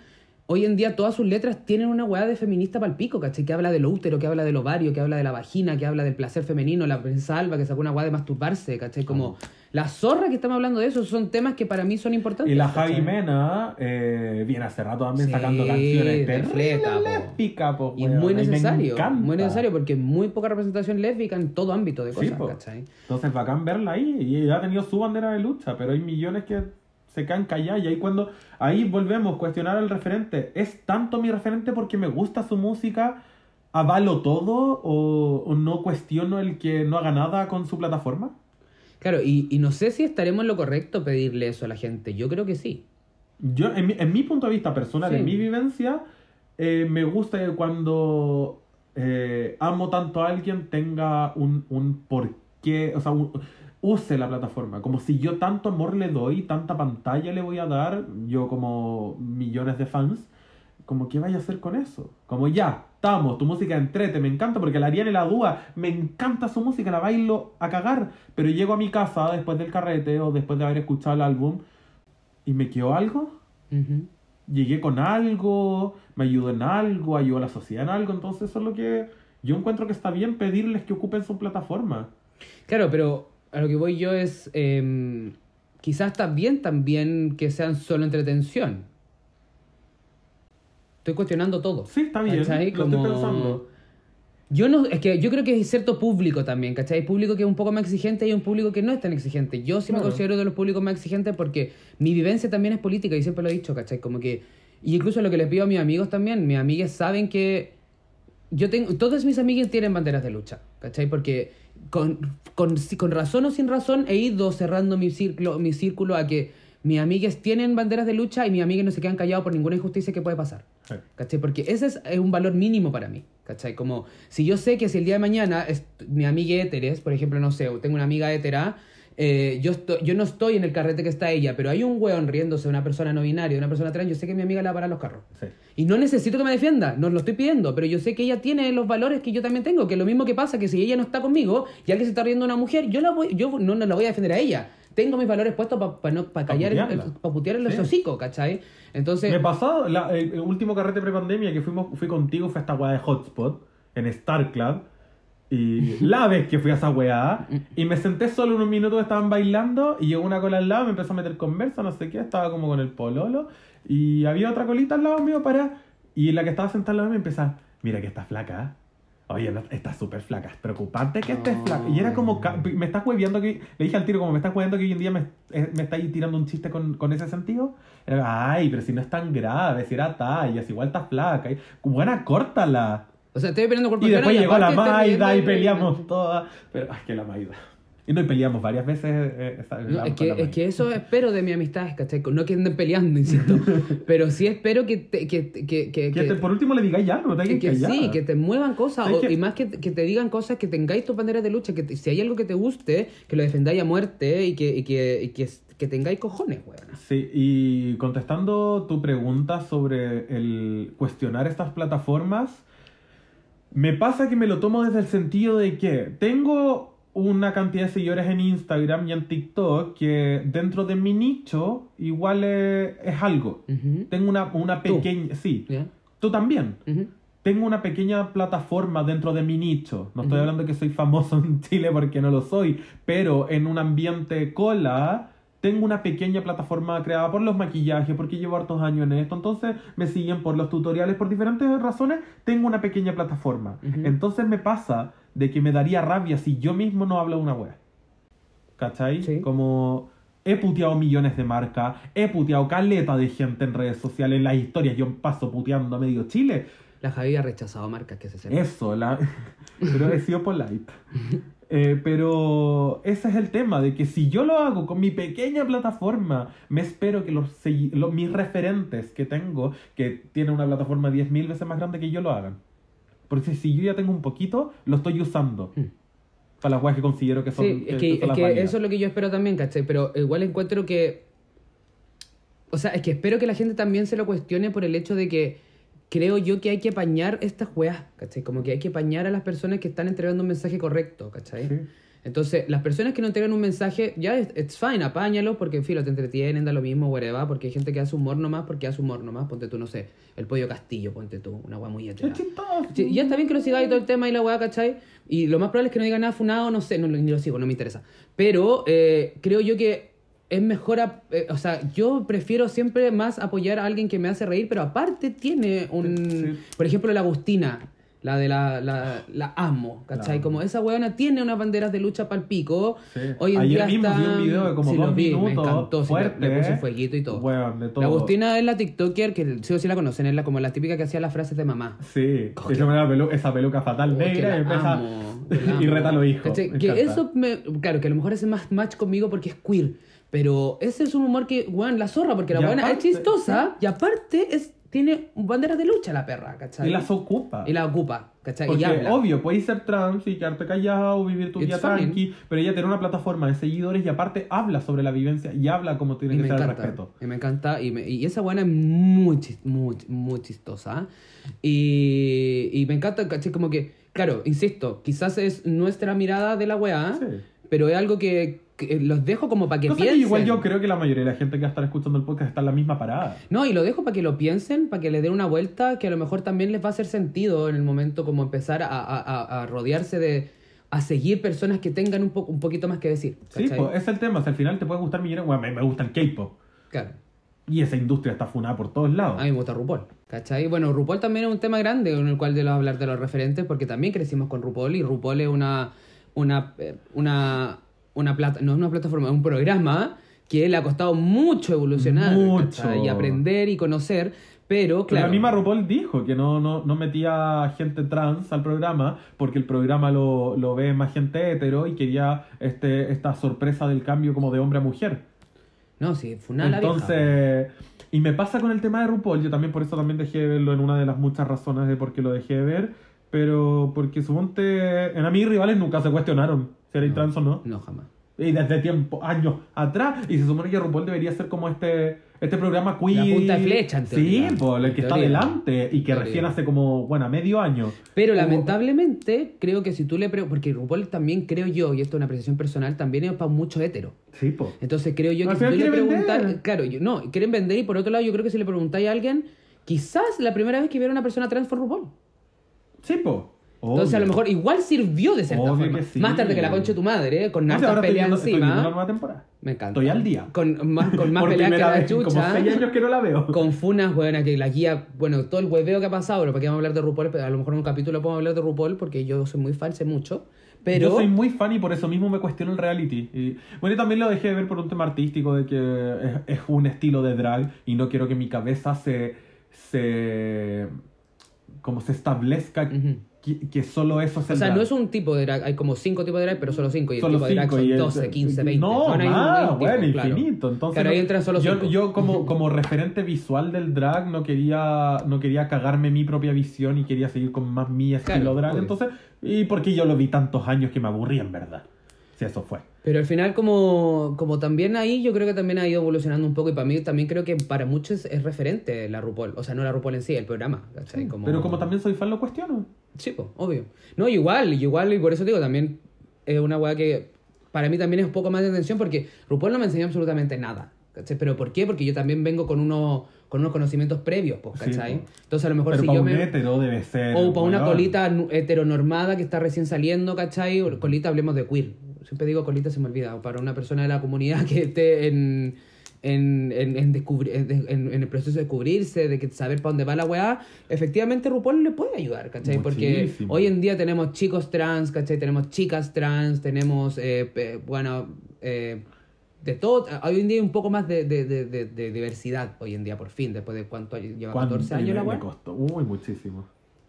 hoy en día todas sus letras tienen una weá de feminista pal pico, ¿cachai? Que habla del útero, que habla del ovario, que habla de la vagina, que habla del placer femenino, la princesa Alba, que sacó una weá de masturbarse, ¿cachai? Como, la zorra que estamos hablando de eso son temas que para mí son importantes. Y la. Javi Mena eh, viene hace rato también Sí, sacando canciones lésbicas, po, Y muy necesario, muy necesario porque muy poca representación lésbica en todo ámbito de Sí, cosas, po. ¿cachai? Entonces bacán verla ahí y ha tenido su bandera de lucha, pero hay millones que se quedan callados y ahí cuando ahí volvemos a cuestionar al referente, ¿es tanto mi referente porque me gusta su música? ¿Avalo todo o, o no cuestiono el que no haga nada con su plataforma? Claro, y, y no sé si estaremos en lo correcto pedirle eso a la gente. Yo creo que sí. Yo, en mi, en mi punto de vista personal, Sí. en mi vivencia, eh, me gusta que cuando eh, amo tanto a alguien tenga un, un porqué, o sea, un- use la plataforma. Como si yo tanto amor le doy, tanta pantalla le voy a dar, yo como millones de fans, como qué vaya a hacer con eso. Como ya, estamos, tu música entrete, me encanta, porque la Ariana la Dúa, me encanta su música, la bailo a cagar, pero llego a mi casa después del carrete o después de haber escuchado el álbum y me quedó algo llegué con algo, me ayudó en algo, ayudó a la sociedad en algo, entonces eso es lo que yo encuentro que está bien pedirles que ocupen su plataforma. Claro, pero a lo que voy yo es. em, quizás está bien también que sean solo entretención. Estoy cuestionando todo. Sí, está bien, ¿cachai? lo estoy pensando. Yo no, es que yo creo que hay cierto público también, ¿cachai? Hay público que es un poco más exigente y hay un público que no es tan exigente. Yo sí me considero de los públicos más exigentes porque mi vivencia también es política y siempre lo he dicho, ¿cachai? Como que, y incluso lo que les pido a mis amigos también, mis amigas saben que yo tengo, todas mis amigas tienen banderas de lucha, ¿cachai? Porque con, con, si- con razón o sin razón he ido cerrando mi círculo, mi círculo a que mis amigas tienen banderas de lucha y mis amigas no se quedan callados por ninguna injusticia que puede pasar. Sí. ¿Cachai? Porque ese es, un valor mínimo para mí. ¿Cachai? Como si yo sé que si el día de mañana es, mi amiga héteres, por ejemplo, no sé, tengo una amiga hétera, eh, yo, estoy, yo no estoy en el carrete que está ella, pero hay un weón riéndose de una persona no binaria, de una persona trans, yo sé que mi amiga le va a parar los carros. Sí. Y no necesito que me defienda, no lo estoy pidiendo, pero yo sé que ella tiene los valores que yo también tengo, que lo mismo que pasa que si ella no está conmigo y alguien se está riendo de una mujer, yo, la voy, yo no, no la voy a defender a ella. Tengo mis valores puestos para no, pa callar, el- putearla. pa putear el Sí. hocico, ¿cachai? Entonces, Me pasó la- el, el último carrete prepandemia que fuimos, fui contigo, fue esta weá de Hotspot en Star Club. Y la vez que fui a esa weá, y me senté solo unos minutos, estaban bailando, y llegó una cola al lado, me empezó a meter conversa, no sé qué, estaba como con el pololo, y había otra colita al lado mío para. Y la que estaba sentada al lado me empezó, mira que está flaca. Oye, no, está súper flaca, es preocupante que estés flaca. Y era como, me estás hueviando que, le dije al tiro, como me estás hueviando que hoy en día me, eh, me estáis tirando un chiste con, con ese sentido. Ay, pero si no es tan grave, si era talla, si igual está flaca. Y, buena, córtala. O sea, estoy esperando cuerpo Y después llegó la Maida y peleamos todas. Pero, ay, que la Maida. Y nos peleamos varias veces. eh, esa- No, es, que, es que eso espero de mi amistad, ¿cachai? No que anden peleando, insisto. pero sí espero que te, que, que, que, Que te- por último le digáis algo, no te que, que sí, que te muevan cosas ¿Sabes o- y más que, que te digan cosas que tengáis tus banderas de lucha, que te- si hay algo que te guste, que lo defendáis a muerte y que, y que, y que, que tengáis cojones, weón. Sí, y contestando tu pregunta sobre el cuestionar estas plataformas, me pasa que me lo tomo desde el sentido de que tengo una cantidad de seguidores en Instagram y en TikTok que dentro de mi nicho igual es, es algo. Tengo una, una Tú. pequeña... Sí, tú también. Tengo una pequeña plataforma dentro de mi nicho. No estoy Ujú. hablando que soy famoso en Chile porque no lo soy, pero en un ambiente cola tengo una pequeña plataforma creada por los maquillajes, porque llevo hartos años en esto. Entonces me siguen por los tutoriales, por diferentes razones. Tengo una pequeña plataforma. Ujú. Entonces me pasa de que me daría rabia si yo mismo no hablo una web. ¿Cachai? Sí. Como he puteado millones de marcas, he puteado caleta de gente en redes sociales, en las historias, yo paso puteando a medio Chile. La Javi ha rechazado marcas que se sepan. Eso, la... pero he sido polite. Eh, pero ese es el tema, de que si yo lo hago con mi pequeña plataforma, me espero que los, los- mis referentes que tengo, que tienen una plataforma 10.000 veces más grande que yo, lo hagan. Porque si yo ya tengo un poquito, lo estoy usando. Mm. Para las weas que considero que son, Sí, es que, son es que eso es lo que yo espero también, ¿cachai? Pero igual encuentro que... O sea, es que espero que la gente también se lo cuestione por el hecho de que creo yo que hay que apañar estas weas, ¿cachai? Como que hay que apañar a las personas que están entregando un mensaje correcto, ¿cachai? Sí. Entonces, las personas que no entregan un mensaje, ya, it's fine, apáñalo, porque en fin, lo te entretienen, da lo mismo, whatever, porque hay gente que hace humor nomás, porque hace humor nomás, ponte tú, no sé, el pollo castillo, ponte tú, una wea muy. Sí, y ya está bien que lo sigáis todo el tema y la weá, ¿cachai? Y lo más probable es que no diga nada funado, no sé, no, ni lo sigo, no me interesa. Pero eh, creo yo que es mejor, ap- eh, o sea, yo prefiero siempre más apoyar a alguien que me hace reír, pero aparte tiene un... Sí. Por ejemplo, la Agustina, la de la, la, la amo, ¿cachai? La amo. Como esa weona tiene unas banderas de lucha pal pico. Sí. Hoy en Ayer día mismo está... vi un video de como Sí, dos lo vi, minutos, Me encantó, sí, le- fuerte, puse ¿eh? fueguito y todo. Weón, de todo. La Agustina es la TikToker que sí o sí la conocen, es la, como la típica que hacía las frases de mamá. Sí, la pelu- esa peluca fatal que negra y empieza amo, que y reta a los hijos. Que encanta. eso, me, claro, que a lo mejor hace más match conmigo porque es queer. Pero ese es un humor que, weón, la zorra, porque la buena es chistosa y aparte es, tiene banderas de lucha la perra, ¿cachai? Y las ocupa. Y la ocupa, ¿cachai? Porque y habla. obvio, puedes ser trans y quedarte callado, vivir tu It's vida tranqui, pero ella tiene una plataforma de seguidores y aparte habla sobre la vivencia y habla como tiene Y que ser el encanta, respeto. y me encanta, y, me- y esa buena es muy, muy, muy chistosa. Y, y me encanta, ¿cachai? Como que, claro, insisto, quizás es nuestra mirada de la weá, Sí. pero es algo que los dejo como para que Cosa que piensen. igual yo creo que la mayoría de la gente que va a estar escuchando el podcast está en la misma parada. No, y lo dejo para que lo piensen, para que le den una vuelta, que a lo mejor también les va a hacer sentido en el momento como empezar a, a- a- rodearse de... a seguir personas que tengan un, po- un poquito más que decir. Sí, ¿cachai? pues, es el tema. Si al final te puede gustar millones, bueno, me, me gusta el K-pop. Claro. Y esa industria está funada por todos lados. A mí me gusta RuPaul. ¿Cachai? Bueno, RuPaul también es un tema grande en el cual debo hablar de los referentes porque también crecimos con RuPaul y RuPaul es una una eh, una una plata, no es una plataforma, es un programa que le ha costado mucho evolucionar Mucho. y aprender y conocer, pero Pero claro. la misma RuPaul dijo que no, no, no metía gente trans al programa porque el programa lo, lo ve más gente hetero y quería este, esta sorpresa del cambio como de hombre a mujer. No, sí, fue una vieja. Entonces, y me pasa con el tema de RuPaul, yo también por eso también dejé de verlo en una de las muchas razones de por qué lo dejé de ver, pero porque suponte, en a mis rivales nunca se cuestionaron No. trans o no. No, jamás. Y desde tiempo, años atrás, y se supone que RuPaul debería ser como este, este programa queer. La punta de flecha, en Sí, po, el En que está teoría. adelante y que recién hace como, bueno, medio año. Pero lamentablemente, creo que si tú le preguntas, porque RuPaul también creo yo, y esto es una apreciación personal, también es para mucho hetero. Sí, po. Entonces creo yo que si tú le preguntas, claro, yo, no, quieren vender y por otro lado yo creo que si le preguntáis a alguien, quizás la primera vez que viera una persona trans fue RuPaul. Sí, Entonces a lo mejor igual sirvió de cierta Obvio forma. que sí. Más tarde que la concha de tu madre, con No sé, hartas ahora estoy peleas estoy encima. temporada. Me encanta. Estoy al día. Con más, con más peleas que la vez en como chucha. seis años que no la veo. Con funas, bueno, que la guía, bueno, todo el hueveo que ha pasado, pero para qué vamos a hablar de RuPaul, pero a lo mejor en un capítulo podemos hablar de RuPaul porque yo soy muy fan, sé mucho. Pero Yo soy muy fan y por eso mismo me cuestiono el reality. Y, bueno, y también lo dejé de ver por un tema artístico de que es, es un estilo de drag y no quiero que mi cabeza se. se como se establezca Ujú. Que, que solo eso es O el sea, drag. no es un tipo de drag, hay como cinco tipos de drag, pero solo cinco. Y el Solo tipo de drag son y el- 12, 15, 20. No, más, hay bueno, tipo, claro. infinito. Entonces, Claro, ahí entran solo yo, cinco. yo como, como referente visual del drag no quería, no quería cagarme mi propia visión y quería seguir con más mi estilo Claro, drag. Entonces, y porque yo lo vi tantos años que me aburrí en verdad. Si eso fue. Pero al final, como, como también ahí, yo creo que también ha ido evolucionando un poco. Y para mí también creo que para muchos es referente la RuPaul. O sea, no la RuPaul en sí, el programa. ¿cachai? Como- Pero como también soy fan, lo cuestiono. Sí, pues, obvio. No, igual, igual, y por eso digo, también es una weá que para mí también es un poco más de atención porque RuPaul no me enseñó absolutamente nada. ¿cachai? ¿Pero por qué? Porque yo también vengo con unos, con unos conocimientos previos, pues, Sí, ¿cachai? Entonces a lo mejor Pero si para yo un me... debe ser. O para una colita heteronormada que está recién saliendo, ¿cachai? O Colita, hablemos de queer. Siempre digo colita, se me olvida. Para una persona de la comunidad que esté en, en, en, en, descubri- en- en- el proceso de descubrirse, de que saber para dónde va la weá, efectivamente RuPaul le puede ayudar, ¿cachai? Porque Muchísimo. hoy en día tenemos chicos trans, ¿cachai? Tenemos chicas trans, tenemos, eh, bueno, eh, de todo. Hoy en día hay un poco más de, de, de, de- diversidad, hoy en día, por fin, después de cuánto lleva ¿Cuánto 14 años la weá. costó? Uy, muchísimo.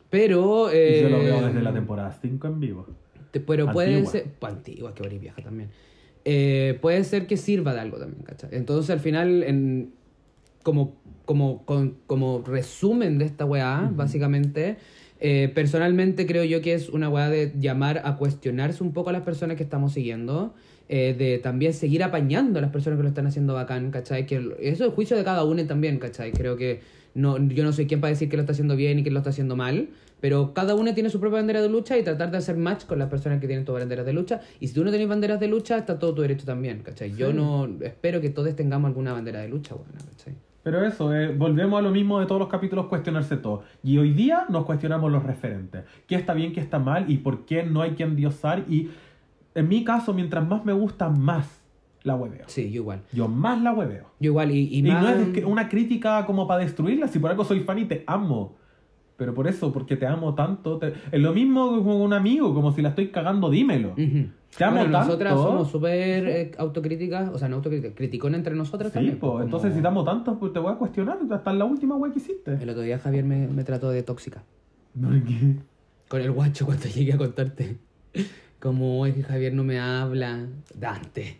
Pero. Y Eh, yo lo veo desde la temporada 5 en vivo. Te- pero puede ser. pues, antigua, que ahora vieja también. Eh, puede ser que sirva de algo también, ¿cachai? Entonces al final, en, como, como, con- como resumen de esta weá, básicamente, eh, personalmente creo yo que es una weá de llamar a cuestionarse un poco a las personas que estamos siguiendo. eh, de también seguir apañando a las personas que lo están haciendo bacán, ¿cachai? Que eso es el juicio de cada uno también, ¿cachai? Creo que no, yo no soy quien para decir que lo está haciendo bien y que lo está haciendo mal, pero cada uno tiene su propia bandera de lucha y tratar de hacer match con las personas que tienen tus banderas de lucha. Y si tú no tienes banderas de lucha, está todo tu derecho también, ¿cachai? Yo no espero que todos tengamos alguna bandera de lucha, bueno, ¿cachai? Pero eso, eh, volvemos a lo mismo de todos los capítulos, cuestionarse todo. Y hoy día nos cuestionamos los referentes. ¿Qué está bien, qué está mal y por qué no hay que endiosar? Y en mi caso, mientras más me gusta, más la hueveo. Sí, yo igual. Yo más la hueveo. Yo igual, y, y Y, no es que- una crítica como para destruirla, si por algo soy fan y te amo. Pero por eso, porque te amo tanto. te- Es lo mismo con un amigo, como si la estoy cagando, dímelo. Ujú. Te amo Bueno, tanto. nosotras somos súper eh, autocríticas, o sea, no autocríticas, criticonas entre nosotras Sí, también. pues, como- entonces si te amo tanto, pues te voy a cuestionar hasta en la última wea que hiciste. El otro día Javier me, me trató de tóxica. No, ¿qué? Con el guacho cuando llegué a contarte. Como es que Javier no me habla. Dante.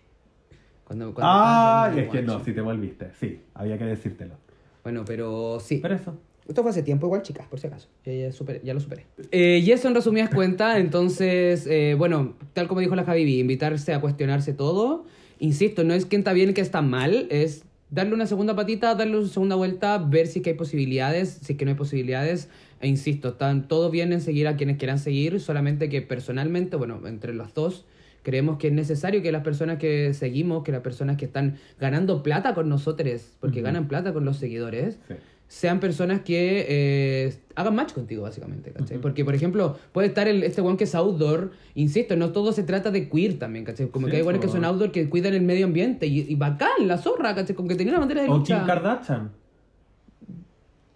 Cuando, cuando Ah, es que no, si te volviste. Sí, había que decírtelo. Bueno, pero sí. Pero eso. Esto fue hace tiempo igual, chicas, por si acaso. Ya, ya, superé- ya lo superé. Eh, y eso en resumidas cuentas, entonces, eh, bueno, tal como dijo la Javi, invitarse a cuestionarse todo. Insisto, no es quién está bien y quién está mal, es darle una segunda patita, darle una segunda vuelta, ver si es que hay posibilidades, si es que no hay posibilidades. E insisto, están todo bien en seguir a quienes quieran seguir, solamente que personalmente, bueno, entre los dos, creemos que es necesario que las personas que seguimos, que las personas que están ganando plata con nosotros, porque ganan plata con los seguidores, Sí. sean personas que eh, hagan match contigo, básicamente, ¿cachai? Porque, por ejemplo, puede estar el, este one que es outdoor, insisto, no todo se trata de queer también, ¿cachai? Como Sí, que hay buenos que son outdoor que cuidan el medio ambiente y, y bacán, la zorra, ¿cachai? Como que tenía una bandera de O lucha. Kim Kardashian.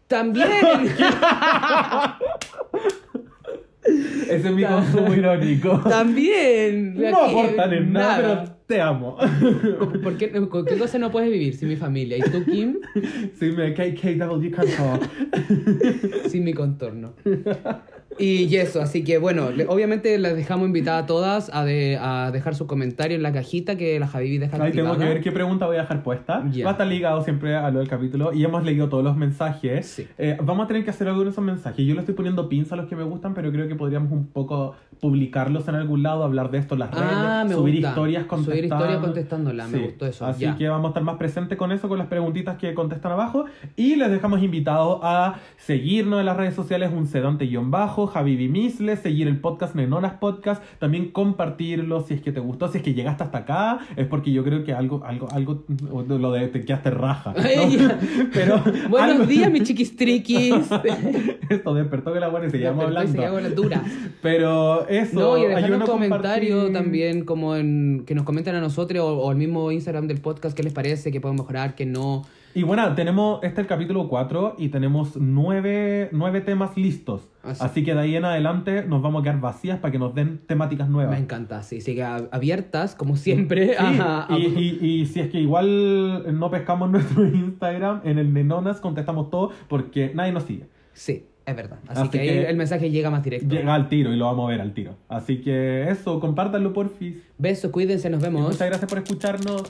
También. Ese es mi consumo irónico. También. No Aquí, aportan en nada, pero te amo. ¿Por qué, ¿Con qué cosa no puedes vivir sin mi familia? ¿Y tú, Kim? Sí, me KKW sin mi contorno. Y eso, así que bueno, le- obviamente las dejamos invitadas a todas a, de- a dejar su comentario en la cajita que la Javi deja Ahí tengo que ver qué pregunta voy a dejar puesta. Ya. Va a estar ligado siempre a lo del capítulo. Y hemos leído todos los mensajes. Sí. Eh, vamos a tener que hacer algo de esos mensajes. Yo le estoy poniendo pinza a los que me gustan, pero creo que podríamos un poco publicarlos en algún lado, hablar de esto en las redes, Ah, me subir gusta. historias contestando. Subir historias contestándola, me Sí. gustó eso, Así ya. que vamos a estar más presentes con eso, con las preguntitas que contestan abajo. Y les dejamos invitados a seguirnos en las redes sociales, un sedante-bajo, Javi Bimisle, seguir el podcast Nenonas Podcast, también compartirlo si es que te gustó, si es que llegaste hasta acá, es porque yo creo que algo, algo, algo, lo de te quedaste raja. ¿no? Ay, Pero Buenos algo- días, mis chiquistriquis. Esto despertó que la buena y Despertó y hablando. Pero eso, No, y dejar un comentario compartir. también, como en que nos comenten a nosotros o, o al mismo Instagram del podcast qué les parece, qué podemos mejorar, qué no. Y bueno, tenemos, este es el capítulo 4 y tenemos nueve, nueve temas listos. Así. Así que de ahí en adelante nos vamos a quedar vacías para que nos den temáticas nuevas. Me encanta, sí, sí, que abiertas, como siempre. Sí, a- a- y, y- y si es que igual no pescamos nuestro Instagram, en el Nenonas contestamos todo porque nadie nos sigue. sí. Es verdad. Así, Así que, ahí que- el mensaje llega más directo. Llega al tiro y lo vamos a ver al tiro. Así que eso, compártanlo porfis. Besos, cuídense, nos Y vemos. Muchas gracias por escucharnos.